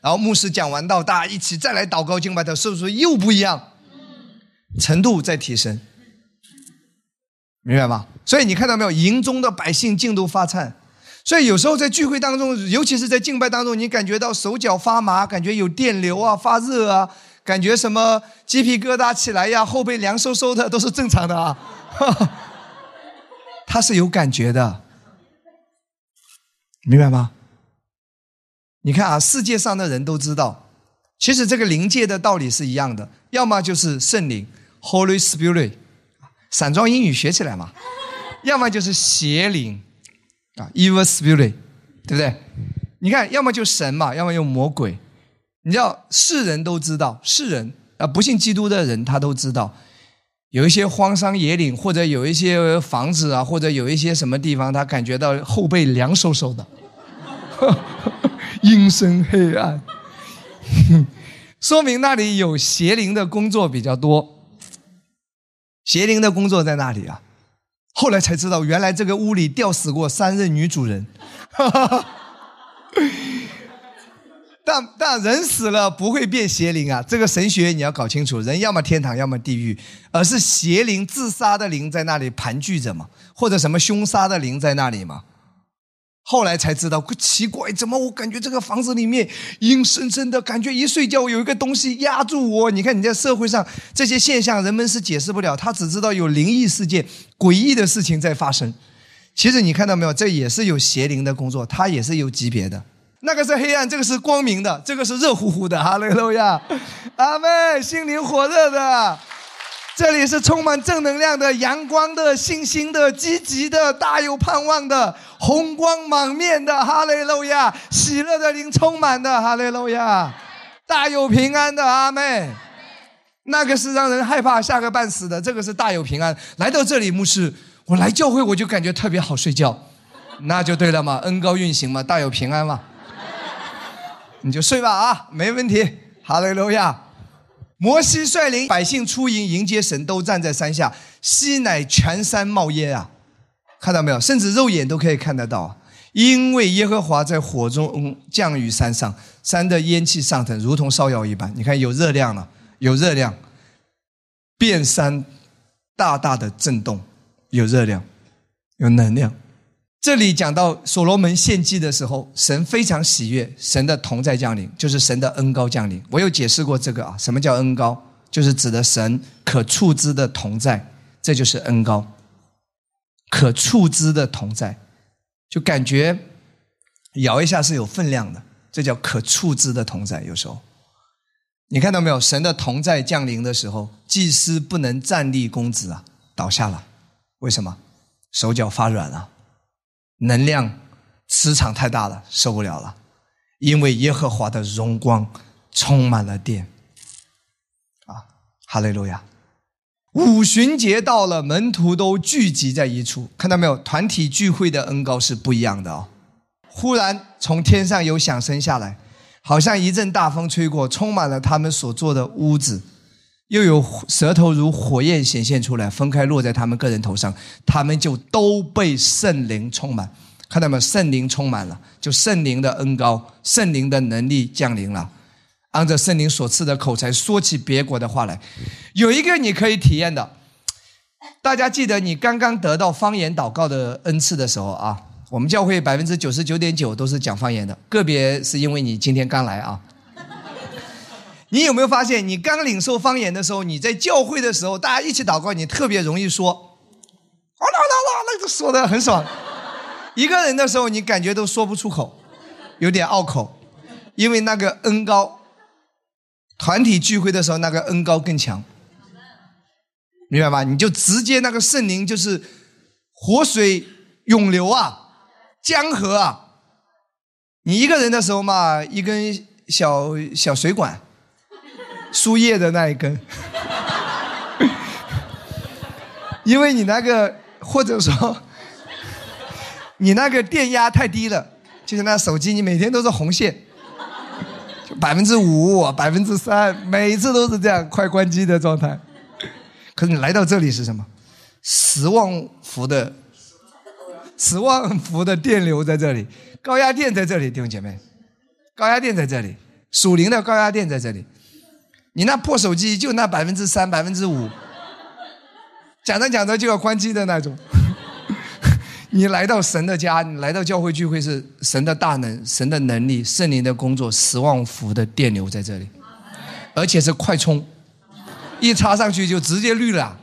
然后牧师讲完道，大家一起再来祷告敬拜的时候，是不是又不一样？程度在提升，明白吗？所以你看到没有，营中的百姓尽都发颤。所以有时候在聚会当中，尤其是在敬拜当中，你感觉到手脚发麻，感觉有电流啊，发热啊，感觉什么鸡皮疙瘩起来呀，后背凉飕飕的，都是正常的啊。他是有感觉的，明白吗？你看啊，世界上的人都知道，其实这个灵界的道理是一样的，要么就是圣灵 （Holy Spirit），散装英语学起来嘛；要么就是邪灵啊 （Evil Spirit），对不对？你看，要么就神嘛，要么就魔鬼。你知道，世人都知道，世人啊，不信基督的人他都知道，有一些荒山野岭，或者有一些房子啊，或者有一些什么地方，他感觉到后背凉飕飕的。阴森黑暗，说明那里有邪灵的工作比较多。邪灵的工作在那里啊？后来才知道，原来这个屋里吊死过三任女主人。但但人死了不会变邪灵啊！这个神学你要搞清楚，人要么天堂，要么地狱，而是邪灵自杀的灵在那里盘踞着嘛，或者什么凶杀的灵在那里嘛。后来才知道，奇怪，怎么我感觉这个房子里面阴森森的，感觉一睡觉有一个东西压住我。你看你在社会上这些现象，人们是解释不了，他只知道有灵异事件、诡异的事情在发生。其实你看到没有，这也是有邪灵的工作，它也是有级别的。那个是黑暗，这个是光明的，这个是热乎乎的。哈利路亚，阿妹，心灵火热的。这里是充满正能量的、阳光的、信心的、积极的、大有盼望的、红光满面的哈雷路亚，喜乐的灵充满的哈雷路亚，大有平安的阿妹。那个是让人害怕吓个半死的，这个是大有平安。来到这里，牧师，我来教会我就感觉特别好睡觉，那就对了嘛，恩高运行嘛，大有平安嘛，你就睡吧啊，没问题，哈雷路亚。摩西率领百姓出营迎接神，都站在山下。西乃全山冒烟啊，看到没有？甚至肉眼都可以看得到。因为耶和华在火中降雨山上，山的烟气上腾，如同烧窑一般。你看有热量了，有热量，遍山大大的震动，有热量，有能量。这里讲到所罗门献祭的时候，神非常喜悦，神的同在降临，就是神的恩高降临。我有解释过这个啊，什么叫恩高？就是指的神可触之的同在，这就是恩高。可触之的同在，就感觉摇一下是有分量的，这叫可触之的同在。有时候你看到没有？神的同在降临的时候，祭司不能站立，公子啊倒下了，为什么？手脚发软了。能量磁场太大了，受不了了，因为耶和华的荣光充满了殿。啊，哈利路亚！五旬节到了，门徒都聚集在一处，看到没有？团体聚会的恩高是不一样的哦。忽然从天上有响声下来，好像一阵大风吹过，充满了他们所坐的屋子。又有舌头如火焰显现出来，分开落在他们个人头上，他们就都被圣灵充满。看到没有？圣灵充满了，就圣灵的恩高，圣灵的能力降临了。按照圣灵所赐的口才，说起别国的话来。有一个你可以体验的，大家记得你刚刚得到方言祷告的恩赐的时候啊，我们教会百分之九十九点九都是讲方言的，个别是因为你今天刚来啊。你有没有发现，你刚领受方言的时候，你在教会的时候，大家一起祷告，你特别容易说，啊啦啦啦，那个说的很爽。一个人的时候，你感觉都说不出口，有点拗口，因为那个恩高。团体聚会的时候，那个恩高更强，明白吗？你就直接那个圣灵就是活水涌流啊，江河啊。你一个人的时候嘛，一根小小水管。输液的那一根，因为你那个或者说你那个电压太低了，就是那手机你每天都是红线，百分之五、百分之三，每次都是这样快关机的状态。可是你来到这里是什么？十万伏的十万伏的电流在这里，高压电在这里，弟兄姐妹，高压电在这里，属灵的高压电在这里。你那破手机就那百分之三、百分之五，讲着讲着就要关机的那种。你来到神的家，你来到教会聚会是神的大能、神的能力、圣灵的工作，十万伏的电流在这里，而且是快充，一插上去就直接绿了。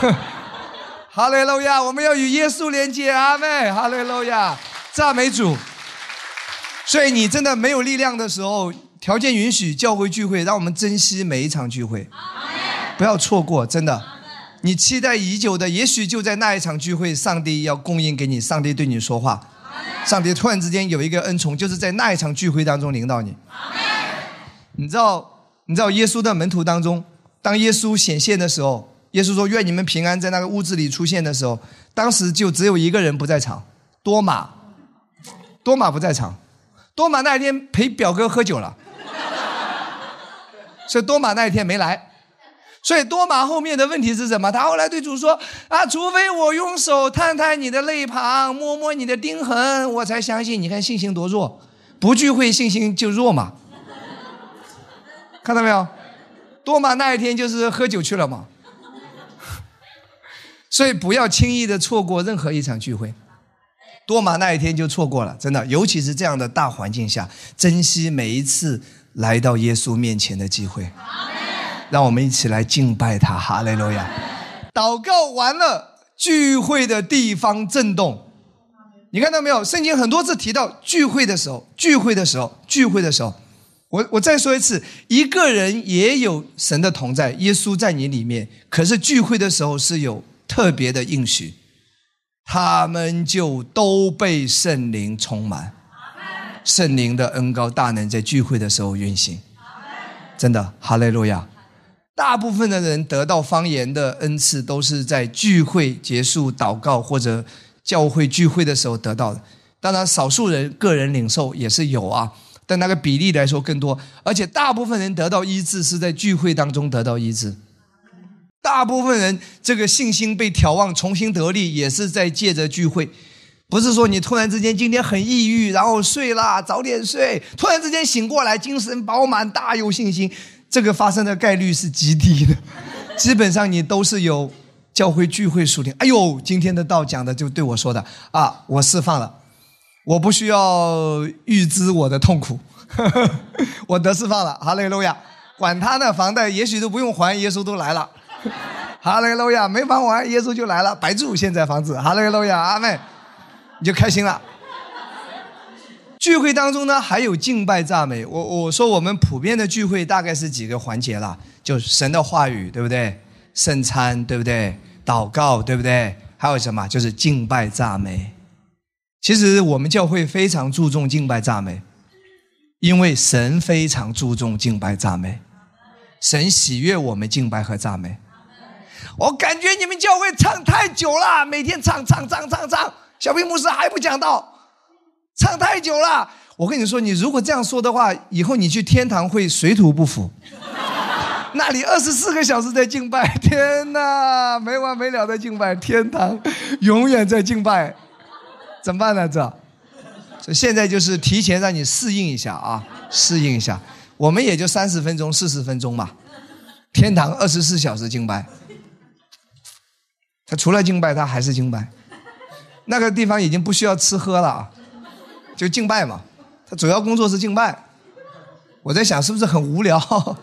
哈利路亚，我们要与耶稣连接，阿妹，哈利路亚，赞美主。所以你真的没有力量的时候，条件允许，教会聚会，让我们珍惜每一场聚会，不要错过，真的。你期待已久的，也许就在那一场聚会，上帝要供应给你，上帝对你说话，上帝突然之间有一个恩宠，就是在那一场聚会当中领导你。你知道，你知道耶稣的门徒当中，当耶稣显现的时候，耶稣说：“愿你们平安。”在那个屋子里出现的时候，当时就只有一个人不在场，多马。多马不在场，多马那一天陪表哥喝酒了，所以多马那一天没来。所以多马后面的问题是什么？他后来对主说：“啊，除非我用手探探你的肋旁，摸摸你的钉痕，我才相信。你看信心多弱，不聚会信心就弱嘛。看到没有？多马那一天就是喝酒去了嘛。所以不要轻易的错过任何一场聚会。多马那一天就错过了，真的，尤其是这样的大环境下，珍惜每一次来到耶稣面前的机会。”让我们一起来敬拜他，哈利路亚！祷告完了，聚会的地方震动。你看到没有？圣经很多次提到聚会的时候，聚会的时候，聚会的时候。我我再说一次，一个人也有神的同在，耶稣在你里面。可是聚会的时候是有特别的应许，他们就都被圣灵充满，圣灵的恩高大能在聚会的时候运行。真的，哈利路亚！大部分的人得到方言的恩赐，都是在聚会结束、祷告或者教会聚会的时候得到的。当然，少数人个人领受也是有啊，但那个比例来说更多。而且，大部分人得到医治是在聚会当中得到医治。大部分人这个信心被挑旺、重新得力，也是在借着聚会。不是说你突然之间今天很抑郁，然后睡啦，早点睡，突然之间醒过来，精神饱满，大有信心。这个发生的概率是极低的，基本上你都是有教会聚会属灵。哎呦，今天的道讲的就对我说的啊，我释放了，我不需要预知我的痛苦，我得释放了。哈利路亚，管他呢，房贷也许都不用还，耶稣都来了。哈利路亚，没房还，耶稣就来了，白住现在房子。哈利路亚，阿妹，你就开心了。聚会当中呢，还有敬拜赞美。我我说我们普遍的聚会大概是几个环节啦，就神的话语，对不对？圣餐，对不对？祷告，对不对？还有什么？就是敬拜赞美。其实我们教会非常注重敬拜赞美，因为神非常注重敬拜赞美，神喜悦我们敬拜和赞美。我感觉你们教会唱太久了，每天唱唱唱唱唱，小平牧师还不讲道。唱太久了，我跟你说，你如果这样说的话，以后你去天堂会水土不服。那里二十四个小时在敬拜，天哪，没完没了的敬拜，天堂永远在敬拜，怎么办呢？这，这现在就是提前让你适应一下啊，适应一下。我们也就三十分钟、四十分钟嘛，天堂二十四小时敬拜，他除了敬拜，他还是敬拜。那个地方已经不需要吃喝了。就敬拜嘛，他主要工作是敬拜。我在想是不是很无聊？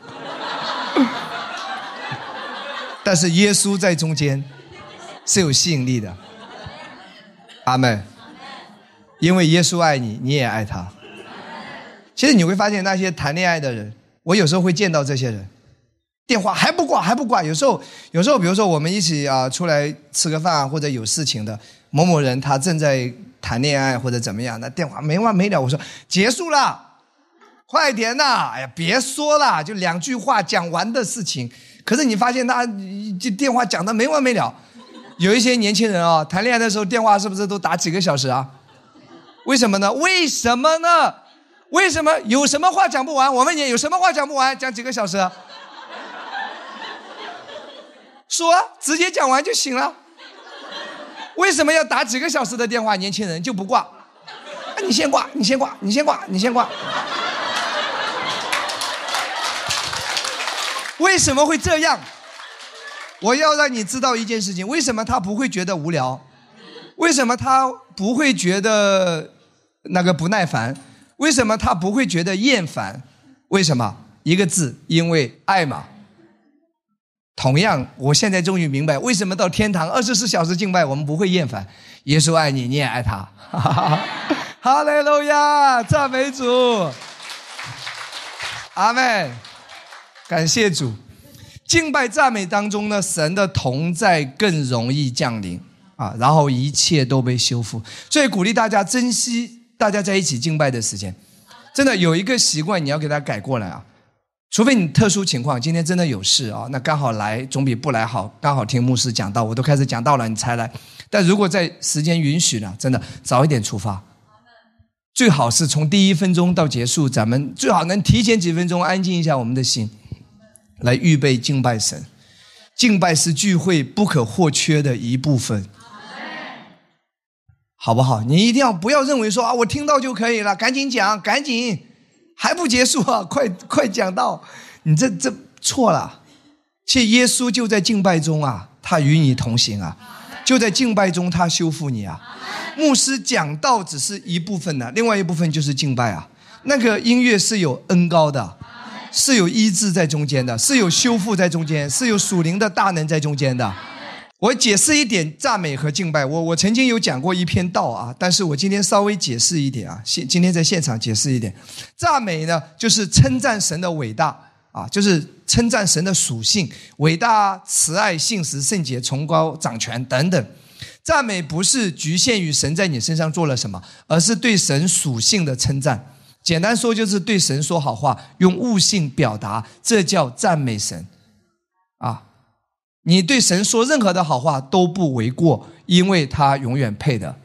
但是耶稣在中间是有吸引力的。阿门。因为耶稣爱你，你也爱他。其实你会发现那些谈恋爱的人，我有时候会见到这些人，电话还不挂还不挂。有时候有时候比如说我们一起啊出来吃个饭或者有事情的某某人，他正在。谈恋爱或者怎么样，那电话没完没了。我说结束了，快点呐！哎呀，别说了，就两句话讲完的事情。可是你发现他这电话讲的没完没了。有一些年轻人啊，谈恋爱的时候电话是不是都打几个小时啊？为什么呢？为什么呢？为什么有什么话讲不完？我问你，有什么话讲不完？讲几个小时？说，直接讲完就行了。为什么要打几个小时的电话？年轻人就不挂，你先挂，你先挂，你先挂，你先挂。为什么会这样？我要让你知道一件事情：为什么他不会觉得无聊？为什么他不会觉得那个不耐烦？为什么他不会觉得厌烦？为什么？一个字，因为爱嘛。同样，我现在终于明白为什么到天堂二十四小时敬拜，我们不会厌烦。耶稣爱你，你也爱他。哈利路亚，赞美主，阿门，感谢主。敬拜赞美当中呢，神的同在更容易降临啊，然后一切都被修复。所以鼓励大家珍惜大家在一起敬拜的时间。真的有一个习惯，你要给他改过来啊。除非你特殊情况，今天真的有事啊，那刚好来总比不来好。刚好听牧师讲到，我都开始讲到了，你才来。但如果在时间允许呢，真的早一点出发，最好是从第一分钟到结束，咱们最好能提前几分钟安静一下我们的心，来预备敬拜神。敬拜是聚会不可或缺的一部分，好不好？你一定要不要认为说啊，我听到就可以了，赶紧讲，赶紧。还不结束啊！快快讲到，你这这错了。且耶稣就在敬拜中啊，他与你同行啊，就在敬拜中他修复你啊。牧师讲道只是一部分的，另外一部分就是敬拜啊。那个音乐是有恩高的，是有医治在中间的，是有修复在中间，是有属灵的大能在中间的。我解释一点赞美和敬拜。我我曾经有讲过一篇道啊，但是我今天稍微解释一点啊。现今天在现场解释一点，赞美呢就是称赞神的伟大啊，就是称赞神的属性，伟大、慈爱、信实、圣洁、崇高、掌权等等。赞美不是局限于神在你身上做了什么，而是对神属性的称赞。简单说就是对神说好话，用悟性表达，这叫赞美神啊。你对神说任何的好话都不为过，因为他永远配的。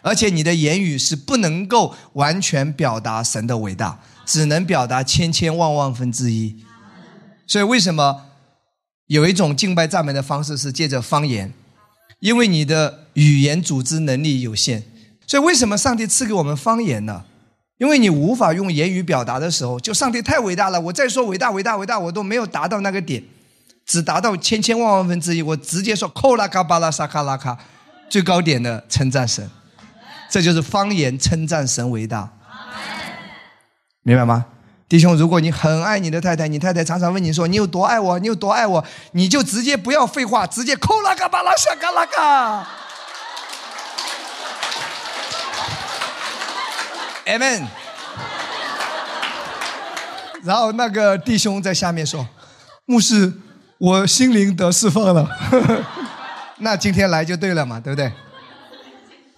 而且你的言语是不能够完全表达神的伟大，只能表达千千万万分之一。所以为什么有一种敬拜赞美的方式是借着方言？因为你的语言组织能力有限。所以为什么上帝赐给我们方言呢？因为你无法用言语表达的时候，就上帝太伟大了，我再说伟大伟大伟大，我都没有达到那个点。只达到千千万万分之一，我直接说“扣拉卡巴拉萨卡拉卡”，最高点的称赞神，这就是方言称赞神伟大，明白吗，弟兄？如果你很爱你的太太，你太太常常问你说：“你有多爱我？你有多爱我？”你就直接不要废话，直接“扣拉卡巴拉萨卡拉卡 ”，Amen。然后那个弟兄在下面说：“牧师。”我心灵得释放了，那今天来就对了嘛，对不对？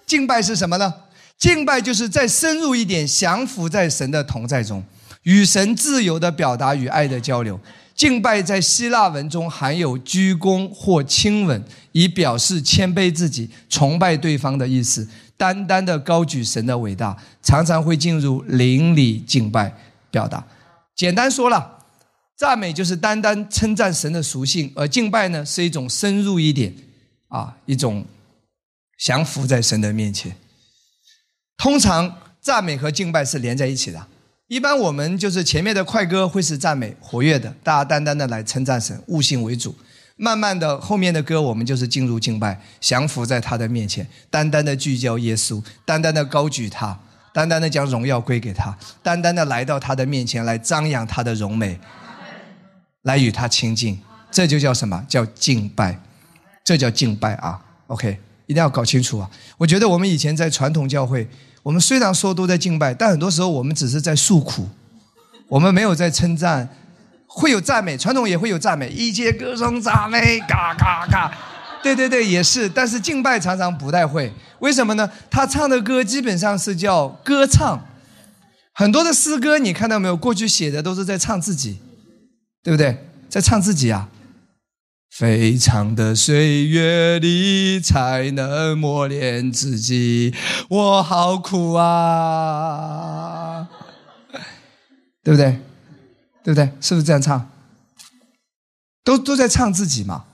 敬拜是什么呢？敬拜就是再深入一点，降服在神的同在中，与神自由的表达与爱的交流。敬拜在希腊文中含有鞠躬或亲吻，以表示谦卑自己、崇拜对方的意思。单单的高举神的伟大，常常会进入邻里敬拜表达。简单说了。赞美就是单单称赞神的属性，而敬拜呢是一种深入一点，啊，一种降服在神的面前。通常赞美和敬拜是连在一起的。一般我们就是前面的快歌会是赞美活跃的，大家单单的来称赞神，悟性为主。慢慢的后面的歌我们就是进入敬拜，降服在他的面前，单单的聚焦耶稣，单单的高举他，单单的将荣耀归给他，单单的来到他的面前来张扬他的荣美。来与他亲近，这就叫什么叫敬拜？这叫敬拜啊！OK，一定要搞清楚啊！我觉得我们以前在传统教会，我们虽然说都在敬拜，但很多时候我们只是在诉苦，我们没有在称赞，会有赞美，传统也会有赞美，一切歌声赞美，嘎嘎嘎，对对对，也是。但是敬拜常常不太会，为什么呢？他唱的歌基本上是叫歌唱，很多的诗歌你看到没有？过去写的都是在唱自己。对不对？在唱自己啊！非常的岁月里才能磨练自己，我好苦啊！对不对？对不对？是不是这样唱？都都在唱自己嘛。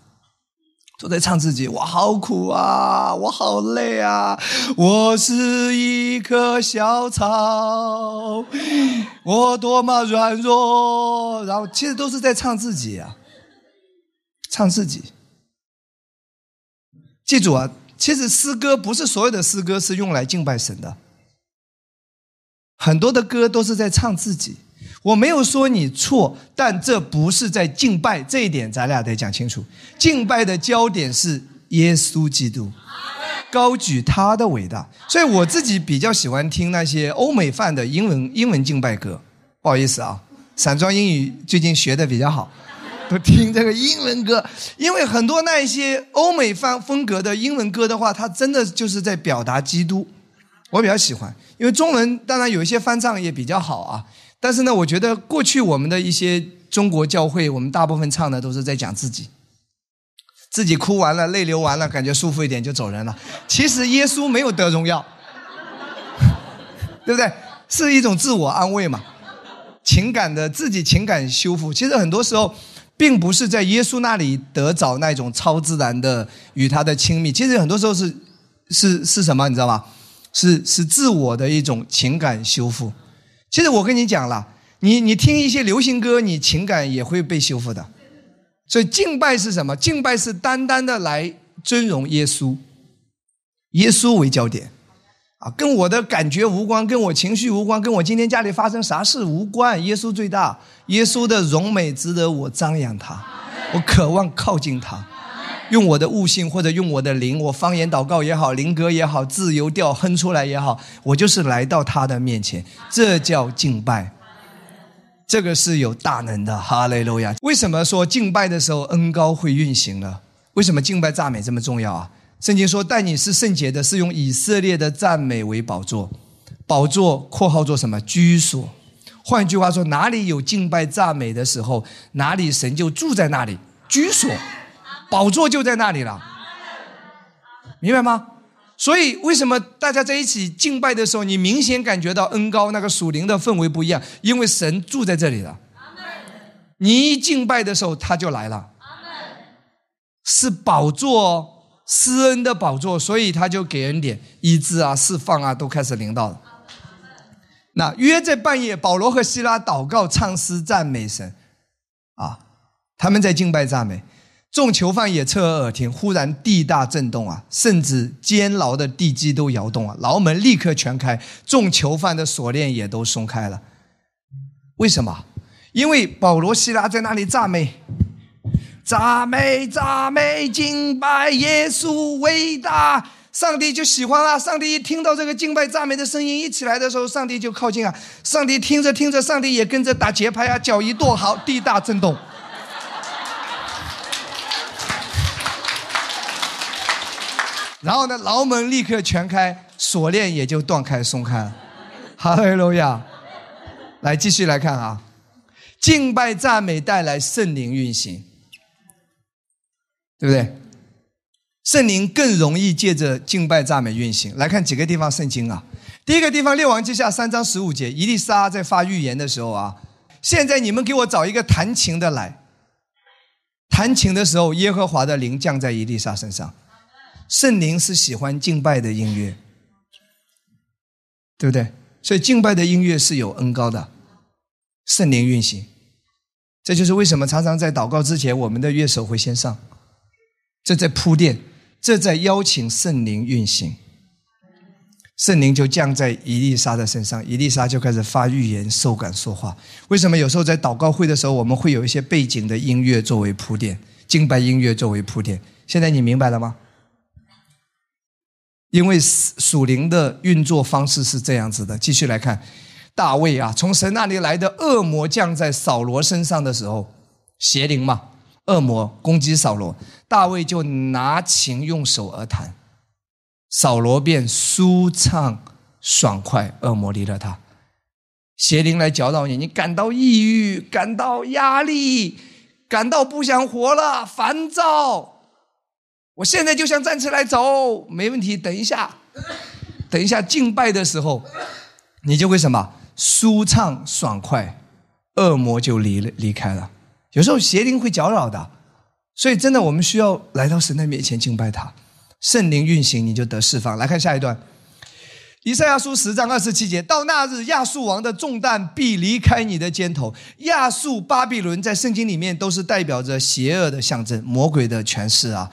都在唱自己，我好苦啊，我好累啊，我是一棵小草，我多么软弱。然后其实都是在唱自己啊，唱自己。记住啊，其实诗歌不是所有的诗歌是用来敬拜神的，很多的歌都是在唱自己。我没有说你错，但这不是在敬拜，这一点咱俩得讲清楚。敬拜的焦点是耶稣基督，高举他的伟大。所以我自己比较喜欢听那些欧美范的英文英文敬拜歌。不好意思啊，散装英语最近学的比较好，都听这个英文歌。因为很多那一些欧美范风格的英文歌的话，它真的就是在表达基督。我比较喜欢，因为中文当然有一些翻唱也比较好啊。但是呢，我觉得过去我们的一些中国教会，我们大部分唱的都是在讲自己，自己哭完了，泪流完了，感觉舒服一点就走人了。其实耶稣没有得荣耀，对不对？是一种自我安慰嘛，情感的自己情感修复。其实很多时候，并不是在耶稣那里得找那种超自然的与他的亲密。其实很多时候是是是什么？你知道吗？是是自我的一种情感修复。其实我跟你讲了，你你听一些流行歌，你情感也会被修复的。所以敬拜是什么？敬拜是单单的来尊荣耶稣，耶稣为焦点，啊，跟我的感觉无关，跟我情绪无关，跟我今天家里发生啥事无关。耶稣最大，耶稣的荣美值得我张扬他，我渴望靠近他。用我的悟性，或者用我的灵，我方言祷告也好，灵歌也好，自由调哼出来也好，我就是来到他的面前，这叫敬拜。这个是有大能的，哈利路亚。为什么说敬拜的时候恩高会运行呢？为什么敬拜赞美这么重要啊？圣经说，但你是圣洁的，是用以色列的赞美为宝座，宝座括号做什么？居所。换句话说，哪里有敬拜赞美的时候，哪里神就住在那里，居所。宝座就在那里了，明白吗？所以为什么大家在一起敬拜的时候，你明显感觉到恩高那个属灵的氛围不一样？因为神住在这里了。你一敬拜的时候，他就来了。是宝座施恩的宝座，所以他就给人点医治啊、释放啊，都开始临到了。那约在半夜，保罗和希拉祷告、唱诗、赞美神，啊，他们在敬拜赞美。众囚犯也侧耳听，忽然地大震动啊，甚至监牢的地基都摇动啊，牢门立刻全开，众囚犯的锁链也都松开了。为什么？因为保罗、希拉在那里赞美、赞美、赞美、敬拜耶稣伟大，上帝就喜欢啊！上帝一听到这个敬拜赞美的声音一起来的时候，上帝就靠近啊！上帝听着听着，上帝也跟着打节拍啊，脚一跺，好，地大震动。然后呢，牢门立刻全开，锁链也就断开松开了。哈利路亚！来继续来看啊，敬拜赞美带来圣灵运行，对不对？圣灵更容易借着敬拜赞美运行。来看几个地方圣经啊。第一个地方，《列王记下》三章十五节，伊丽莎在发预言的时候啊，现在你们给我找一个弹琴的来。弹琴的时候，耶和华的灵降在伊丽莎身上。圣灵是喜欢敬拜的音乐，对不对？所以敬拜的音乐是有恩高的，圣灵运行，这就是为什么常常在祷告之前，我们的乐手会先上，这在铺垫，这在邀请圣灵运行，圣灵就降在伊丽莎的身上，伊丽莎就开始发预言、受感说话。为什么有时候在祷告会的时候，我们会有一些背景的音乐作为铺垫，敬拜音乐作为铺垫？现在你明白了吗？因为属灵的运作方式是这样子的，继续来看，大卫啊，从神那里来的恶魔降在扫罗身上的时候，邪灵嘛，恶魔攻击扫罗，大卫就拿琴用手而弹，扫罗便舒畅爽快，恶魔离了他，邪灵来搅扰你，你感到抑郁，感到压力，感到不想活了，烦躁。我现在就想站起来走，没问题。等一下，等一下敬拜的时候，你就会什么舒畅爽快，恶魔就离了离开了。有时候邪灵会搅扰的，所以真的我们需要来到神的面前敬拜他，圣灵运行，你就得释放。来看下一段，以赛亚书十章二十七节：到那日，亚述王的重担必离开你的肩头。亚述、巴比伦在圣经里面都是代表着邪恶的象征，魔鬼的权势啊。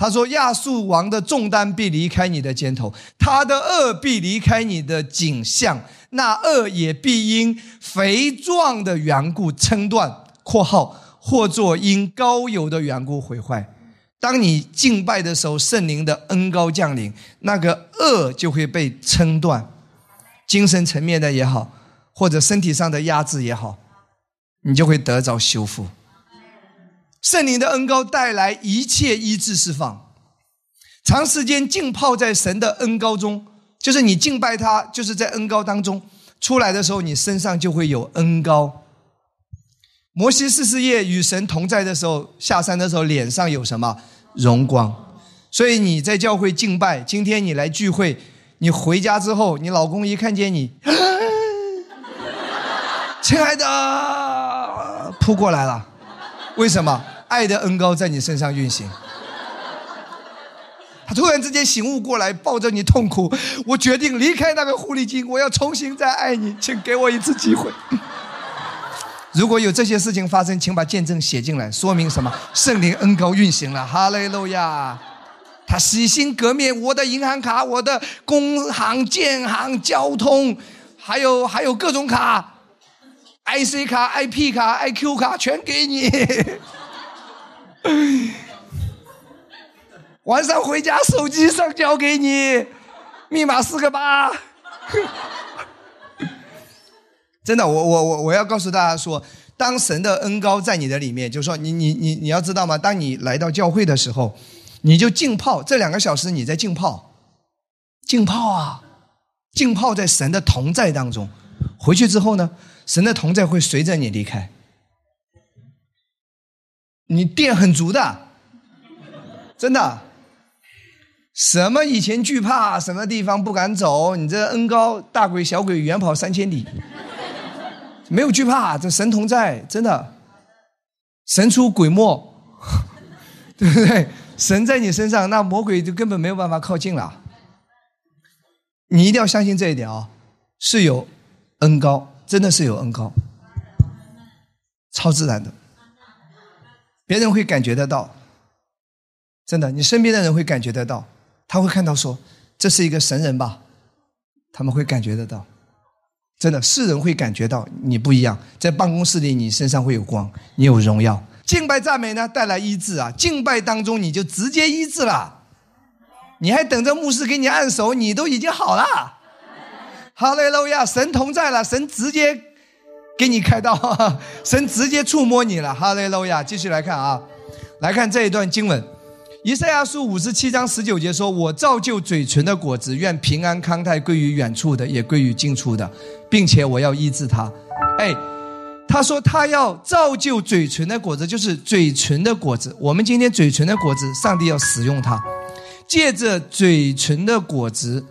他说：“亚述王的重担必离开你的肩头，他的恶必离开你的颈项，那恶也必因肥壮的缘故撑断（括号或作因高油的缘故毁坏）。当你敬拜的时候，圣灵的恩高降临，那个恶就会被撑断，精神层面的也好，或者身体上的压制也好，你就会得着修复。圣灵的恩高带来一切医治释放，长时间浸泡在神的恩高中，就是你敬拜他，就是在恩高当中出来的时候，你身上就会有恩高。摩西四十夜与神同在的时候，下山的时候脸上有什么荣光？所以你在教会敬拜，今天你来聚会，你回家之后，你老公一看见你，亲爱的，扑过来了，为什么？爱的恩高在你身上运行。他突然之间醒悟过来，抱着你痛苦，我决定离开那个狐狸精，我要重新再爱你，请给我一次机会。如果有这些事情发生，请把见证写进来，说明什么？圣灵恩高运行了，哈利路亚！他洗心革面，我的银行卡、我的工行、建行、交通，还有还有各种卡，IC 卡、IP 卡、IQ 卡，全给你。晚上回家，手机上交给你，密码四个八。真的，我我我我要告诉大家说，当神的恩高在你的里面，就是说，你你你你要知道吗？当你来到教会的时候，你就浸泡这两个小时，你在浸泡，浸泡啊，浸泡在神的同在当中。回去之后呢，神的同在会随着你离开，你电很足的，真的。什么以前惧怕，什么地方不敢走，你这恩高，大鬼小鬼远跑三千里。没有惧怕，这神同在，真的，神出鬼没，对不对？神在你身上，那魔鬼就根本没有办法靠近了。你一定要相信这一点啊，是有恩高，真的是有恩高，超自然的，别人会感觉得到，真的，你身边的人会感觉得到，他会看到说这是一个神人吧，他们会感觉得到。真的，世人会感觉到你不一样，在办公室里，你身上会有光，你有荣耀。敬拜赞美呢，带来医治啊！敬拜当中你就直接医治了，你还等着牧师给你按手，你都已经好了。哈利路亚，神同在了，神直接给你开刀，神直接触摸你了。哈利路亚，继续来看啊，来看这一段经文。以赛亚书五十七章十九节说：“我造就嘴唇的果子，愿平安康泰归于远处的，也归于近处的，并且我要医治他。”哎，他说他要造就嘴唇的果子，就是嘴唇的果子。我们今天嘴唇的果子，上帝要使用它，借着嘴唇的果子，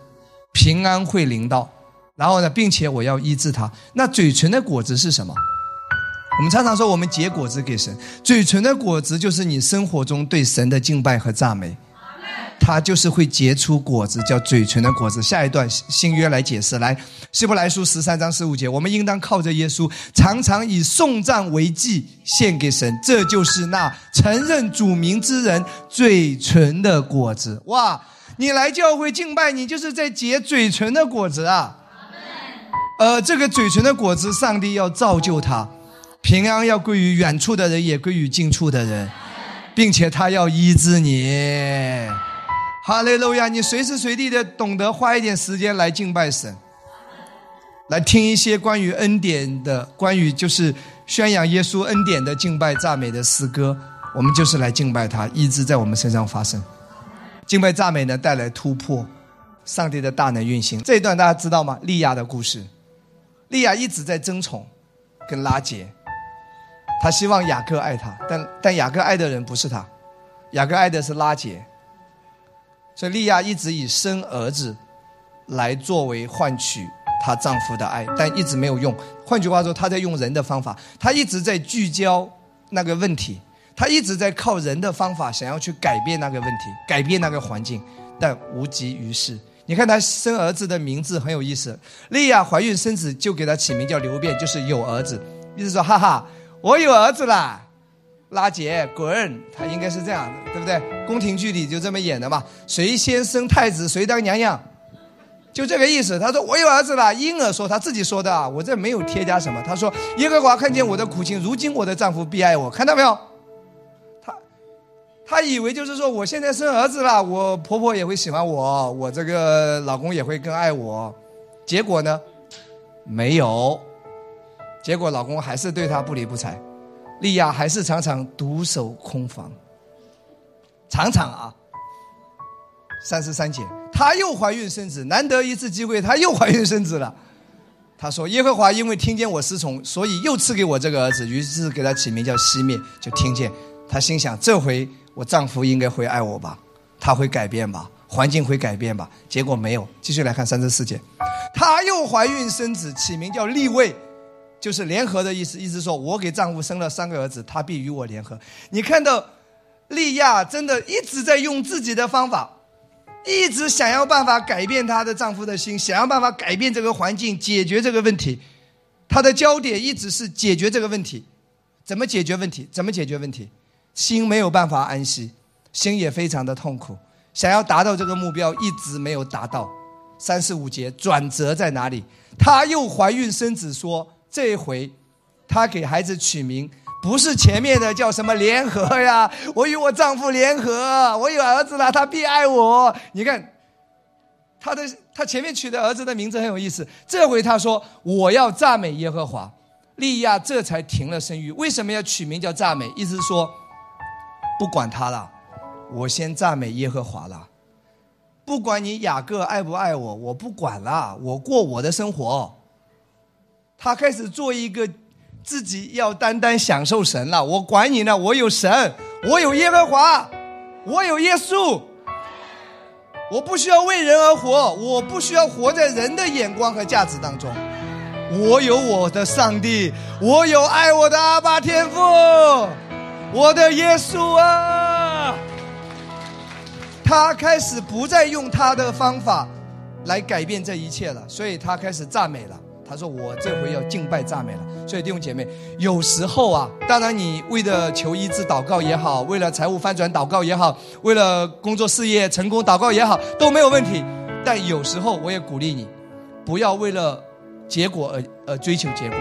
平安会临到。然后呢，并且我要医治他。那嘴唇的果子是什么？我们常常说，我们结果子给神，嘴唇的果子就是你生活中对神的敬拜和赞美，它就是会结出果子，叫嘴唇的果子。下一段新约来解释，来希伯来书十三章十五节，我们应当靠着耶稣，常常以颂赞为祭献给神，这就是那承认主名之人嘴唇的果子。哇，你来教会敬拜，你就是在结嘴唇的果子啊！呃，这个嘴唇的果子，上帝要造就它。平安要归于远处的人，也归于近处的人，并且他要医治你。哈利路亚！你随时随地的懂得花一点时间来敬拜神，来听一些关于恩典的、关于就是宣扬耶稣恩典的敬拜赞美的诗歌。我们就是来敬拜他，医治在我们身上发生。敬拜赞美呢，带来突破，上帝的大能运行。这一段大家知道吗？利亚的故事，利亚一直在争宠，跟拉杰。他希望雅各爱他，但但雅各爱的人不是他，雅各爱的是拉杰。所以利亚一直以生儿子来作为换取她丈夫的爱，但一直没有用。换句话说，她在用人的方法，她一直在聚焦那个问题，她一直在靠人的方法想要去改变那个问题，改变那个环境，但无济于事。你看她生儿子的名字很有意思，利亚怀孕生子就给他起名叫刘辩，就是有儿子，意思说哈哈。我有儿子了，拉杰滚，他应该是这样的，对不对？宫廷剧里就这么演的嘛，谁先生太子谁当娘娘，就这个意思。他说我有儿子了，婴儿说他自己说的啊，我这没有添加什么。他说耶和华看见我的苦情，如今我的丈夫必爱我，看到没有？她以为就是说，我现在生儿子了，我婆婆也会喜欢我，我这个老公也会更爱我。结果呢，没有。结果老公还是对她不理不睬，利亚还是常常独守空房。常常啊，三十三节，她又怀孕生子，难得一次机会，她又怀孕生子了。她说：“耶和华因为听见我失宠，所以又赐给我这个儿子，于是给他起名叫西灭。”就听见，她心想：这回我丈夫应该会爱我吧？他会改变吧？环境会改变吧？结果没有。继续来看三十四节，她又怀孕生子，起名叫立位，就是联合的意思。意思说我给丈夫生了三个儿子，他必与我联合。你看到？利亚真的一直在用自己的方法，一直想要办法改变她的丈夫的心，想要办法改变这个环境，解决这个问题。她的焦点一直是解决这个问题，怎么解决问题？怎么解决问题？心没有办法安息，心也非常的痛苦，想要达到这个目标一直没有达到。三十五节转折在哪里？她又怀孕生子，说这一回她给孩子取名。不是前面的叫什么联合呀？我与我丈夫联合，我有儿子了，他必爱我。你看，他的他前面取的儿子的名字很有意思。这回他说我要赞美耶和华，利亚这才停了生育。为什么要取名叫赞美？意思是说，不管他了，我先赞美耶和华了。不管你雅各爱不爱我，我不管了，我过我的生活。他开始做一个。自己要单单享受神了，我管你呢！我有神，我有耶和华，我有耶稣，我不需要为人而活，我不需要活在人的眼光和价值当中。我有我的上帝，我有爱我的阿爸天父，我的耶稣啊！他开始不再用他的方法来改变这一切了，所以他开始赞美了。他说：“我这回要敬拜赞美了。”所以弟兄姐妹，有时候啊，当然你为了求医治祷告也好，为了财务翻转祷告也好，为了工作事业成功祷告也好，都没有问题。但有时候我也鼓励你，不要为了结果而而追求结果。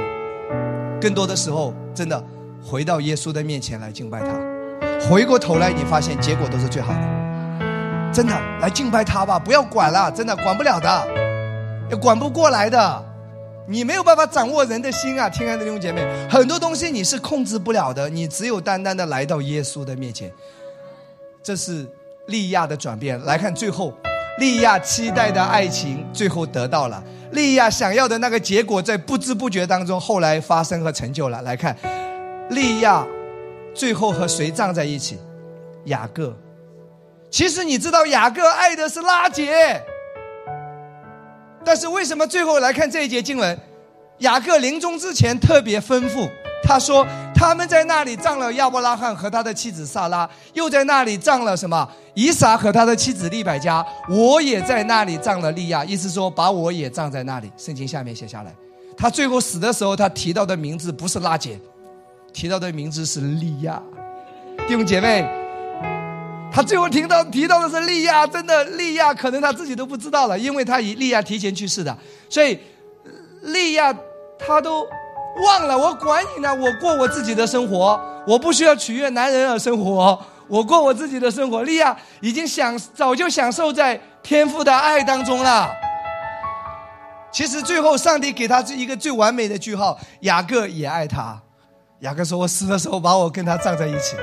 更多的时候，真的回到耶稣的面前来敬拜他。回过头来，你发现结果都是最好的。真的，来敬拜他吧，不要管了，真的管不了的，也管不过来的。你没有办法掌握人的心啊，亲爱的弟兄姐妹，很多东西你是控制不了的，你只有单单的来到耶稣的面前。这是利亚的转变。来看最后，利亚期待的爱情最后得到了，利亚想要的那个结果在不知不觉当中后来发生和成就了。来看，利亚最后和谁葬在一起？雅各。其实你知道，雅各爱的是拉杰。但是为什么最后来看这一节经文，雅各临终之前特别吩咐他说，他们在那里葬了亚伯拉罕和他的妻子萨拉，又在那里葬了什么以撒和他的妻子利百加，我也在那里葬了利亚，意思说把我也葬在那里。圣经下面写下来，他最后死的时候，他提到的名字不是拉杰，提到的名字是利亚，弟兄姐妹。他最后听到提到的是利亚，真的利亚可能他自己都不知道了，因为他以利亚提前去世的，所以利亚他都忘了我管你呢，我过我自己的生活，我不需要取悦男人而生活，我过我自己的生活。利亚已经享早就享受在天父的爱当中了。其实最后上帝给他一个最完美的句号，雅各也爱他。雅各说：“我死的时候把我跟他葬在一起。”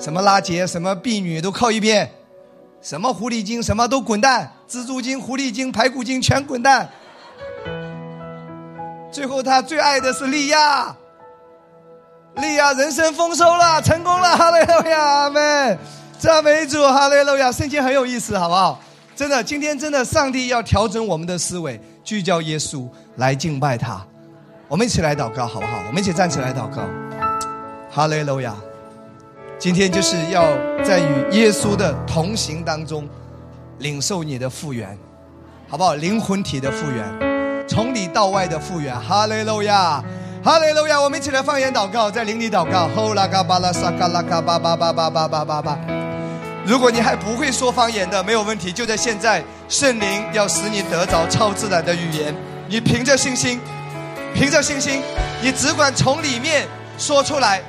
什么拉杰，什么婢女都靠一边，什么狐狸精，什么都滚蛋，蜘蛛精、狐狸精、排骨精全滚蛋。最后他最爱的是利亚，利亚人生丰收了，成功了，哈利路亚，阿门，赞美主，哈利路亚。圣经很有意思，好不好？真的，今天真的，上帝要调整我们的思维，聚焦耶稣，来敬拜他。我们一起来祷告，好不好？我们一起站起来祷告，哈利路亚。今天就是要在与耶稣的同行当中，领受你的复原，好不好？灵魂体的复原，从里到外的复原。哈利路亚，哈利路亚！我们一起来方言祷告，在灵里祷告。吼拉嘎巴拉萨嘎拉嘎巴巴巴巴巴巴巴巴。如果你还不会说方言的，没有问题，就在现在，圣灵要使你得着超自然的语言。你凭着信心，凭着信心，你只管从里面说出来，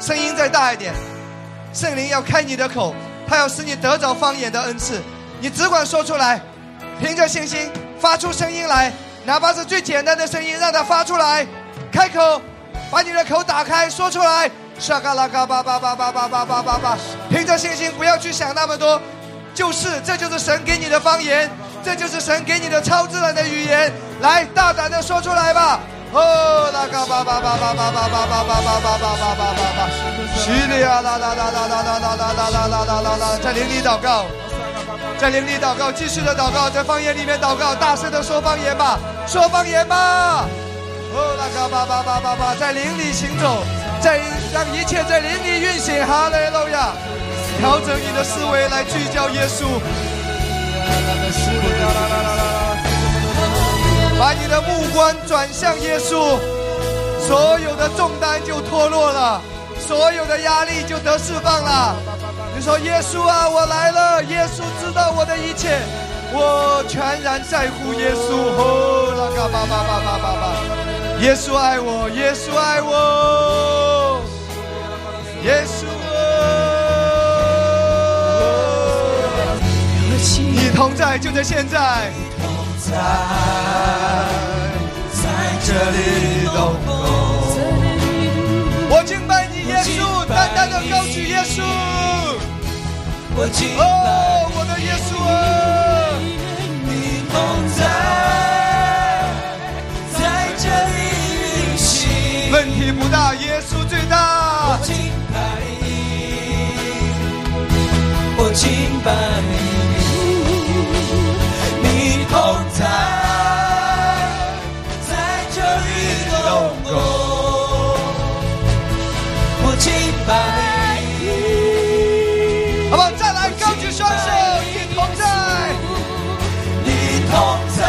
声音再大一点。圣灵要开你的口，他要使你得着方言的恩赐。你只管说出来，凭着信心发出声音来，哪怕是最简单的声音，让它发出来。开口，把你的口打开，说出来。沙嘎拉嘎巴巴巴巴巴巴巴巴巴，凭着信心，不要去想那么多，就是这就是神给你的方言，这就是神给你的超自然的语言，来大胆的说出来吧！哦，拉嘎巴巴巴巴巴巴巴巴巴巴巴巴巴巴巴，叙利亚啦啦啦啦啦啦啦啦啦啦啦啦啦，在灵里祷告，在灵里祷告，继续的祷告，在方言里面祷告，大声的说方言吧，说方言吧！哦，拉嘎巴巴巴巴巴，在灵里行走。在让一切在灵里运行，哈利路亚！调整你的思维来聚焦耶稣，把你的目光转向耶稣，所有的重担就脱落了，所有的压力就得释放了。你说耶稣啊，我来了！耶稣知道我的一切，我全然在乎耶稣。哦，拉嘎巴巴巴巴巴巴。耶稣爱我，耶稣爱我，耶稣你同在就在现在，在在这里动我敬拜你，耶稣，单单的高举耶稣。哦，我的耶稣啊，你同在。问题不大，耶稣最大。我敬拜你，我敬拜，你同在，在这里动工。我敬拜你，好不好？再来，高举双手，你同在，你同在。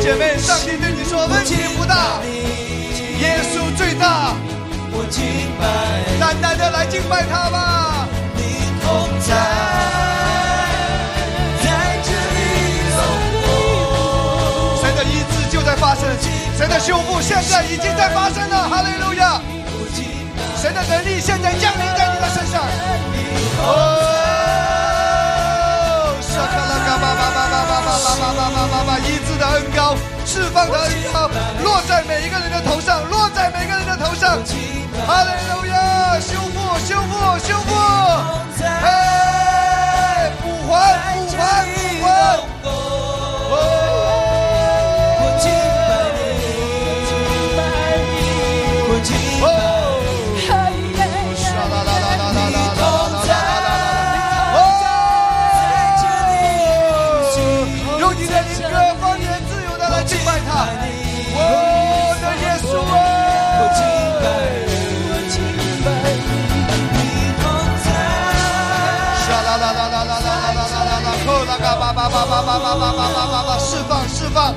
姐妹，上帝对你说：“问题不大，耶稣最大。”单单的来敬拜他吧。神的修复现在已经在发生了。哈利路亚！神的能力现在降临在你的身上。哦，撒卡拉嘎巴巴巴巴巴巴巴巴巴医治的恩膏，释放的恩膏，落在每一个人的头上，落在每个人的头上。哈利路亚！修复，修复，修复！哎，补还，补还，补还！叭叭叭叭叭叭叭叭释放释放，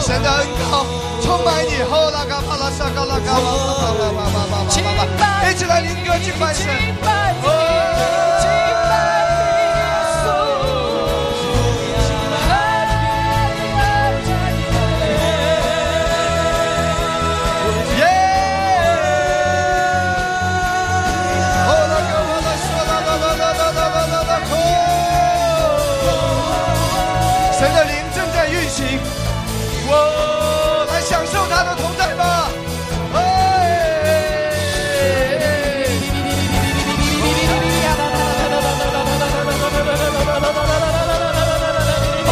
神的恩膏充满你，后拉嘎巴拉沙嘎拉嘎巴巴巴巴巴巴巴巴，一起来灵歌敬拜神。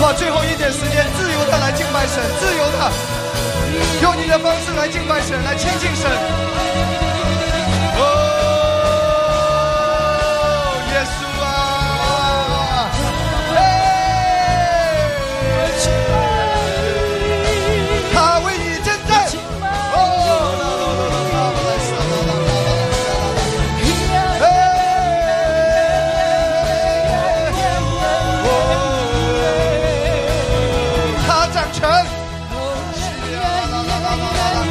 把最后一点时间自由的来敬拜神，自由的用你的方式来敬拜神，来亲近神。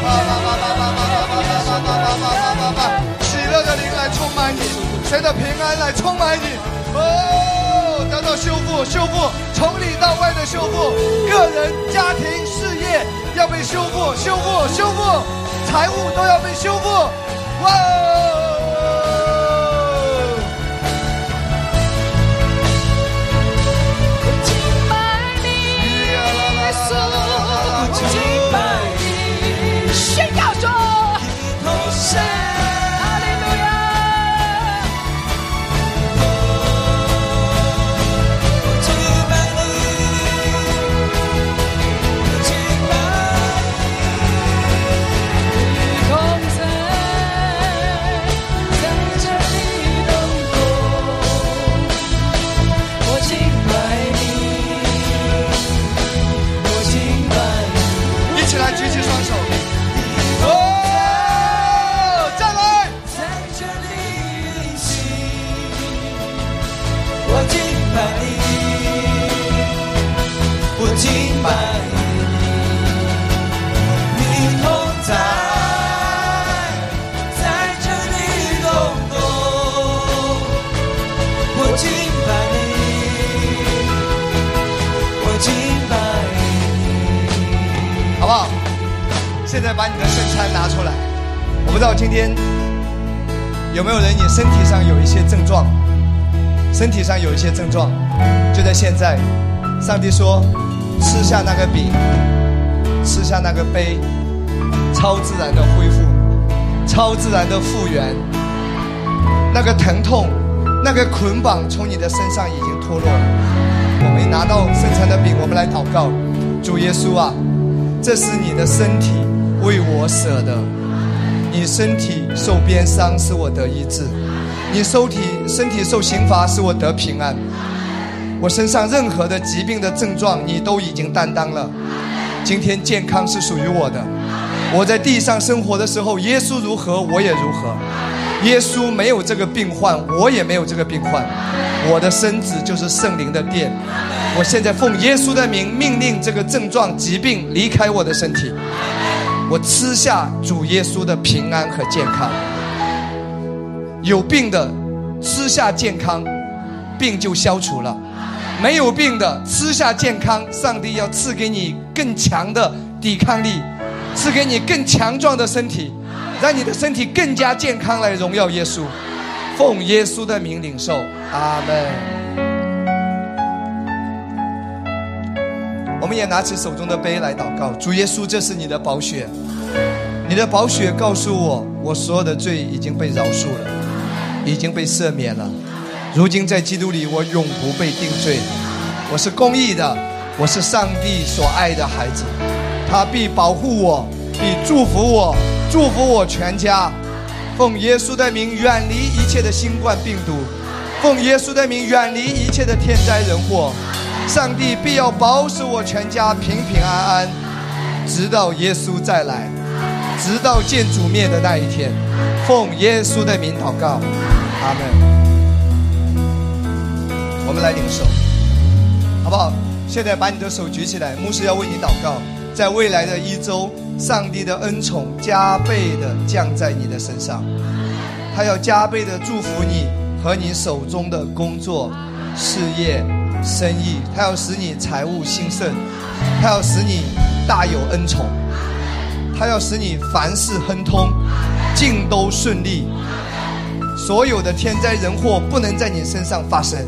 爸爸爸爸爸爸爸爸爸爸爸爸爸爸，喜乐的灵来充满你神的平安来充满你，哦，得到修复，修复，从里到外的修复，个人、家庭、事业要被修复，修复，修复。财务都要被修复。哇！现在把你的圣餐拿出来。我不知道今天有没有人，你身体上有一些症状，身体上有一些症状，就在现在，上帝说，吃下那个饼，吃下那个杯，超自然的恢复，超自然的复原，那个疼痛，那个捆绑从你的身上已经脱落了。我们拿到圣餐的饼，我们来祷告，主耶稣啊。这是你的身体为我舍的，你身体受鞭伤使我得医治，你身体身体受刑罚使我得平安。我身上任何的疾病的症状，你都已经担当了。今天健康是属于我的。我在地上生活的时候，耶稣如何，我也如何。耶稣没有这个病患，我也没有这个病患。我的身子就是圣灵的殿。我现在奉耶稣的名命令这个症状疾病离开我的身体。我吃下主耶稣的平安和健康。有病的吃下健康，病就消除了；没有病的吃下健康，上帝要赐给你更强的抵抗力，赐给你更强壮的身体，让你的身体更加健康，来荣耀耶稣。奉耶稣的名领受，阿门。们也拿起手中的杯来祷告，主耶稣，这是你的宝血，你的宝血告诉我，我所有的罪已经被饶恕了，已经被赦免了。如今在基督里，我永不被定罪，我是公义的，我是上帝所爱的孩子，他必保护我，必祝福我，祝福我全家。奉耶稣的名，远离一切的新冠病毒；奉耶稣的名，远离一切的天灾人祸。上帝必要保守我全家平平安安，直到耶稣再来，直到见主面的那一天。奉耶稣的名祷告，阿门。我们来领受，好不好？现在把你的手举起来，牧师要为你祷告。在未来的一周，上帝的恩宠加倍的降在你的身上，他要加倍的祝福你和你手中的工作、事业。生意，他要使你财务兴盛，他要使你大有恩宠，他要使你凡事亨通，尽都顺利。所有的天灾人祸不能在你身上发生，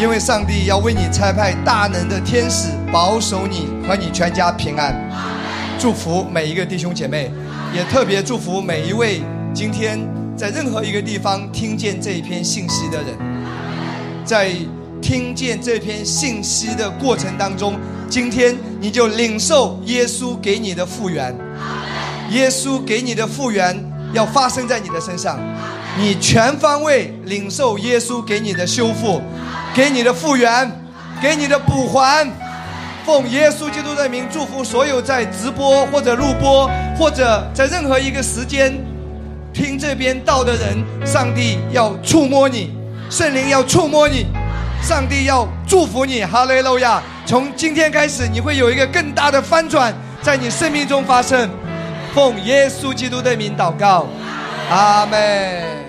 因为上帝要为你差派大能的天使保守你和你全家平安。祝福每一个弟兄姐妹，也特别祝福每一位今天在任何一个地方听见这一篇信息的人，在。听见这篇信息的过程当中，今天你就领受耶稣给你的复原，耶稣给你的复原要发生在你的身上，你全方位领受耶稣给你的修复，给你的复原，给你的补还。奉耶稣基督的名祝福所有在直播或者录播或者在任何一个时间听这边道的人，上帝要触摸你，圣灵要触摸你。上帝要祝福你，哈利路亚！从今天开始，你会有一个更大的翻转在你生命中发生。奉耶稣基督的名祷告，阿门。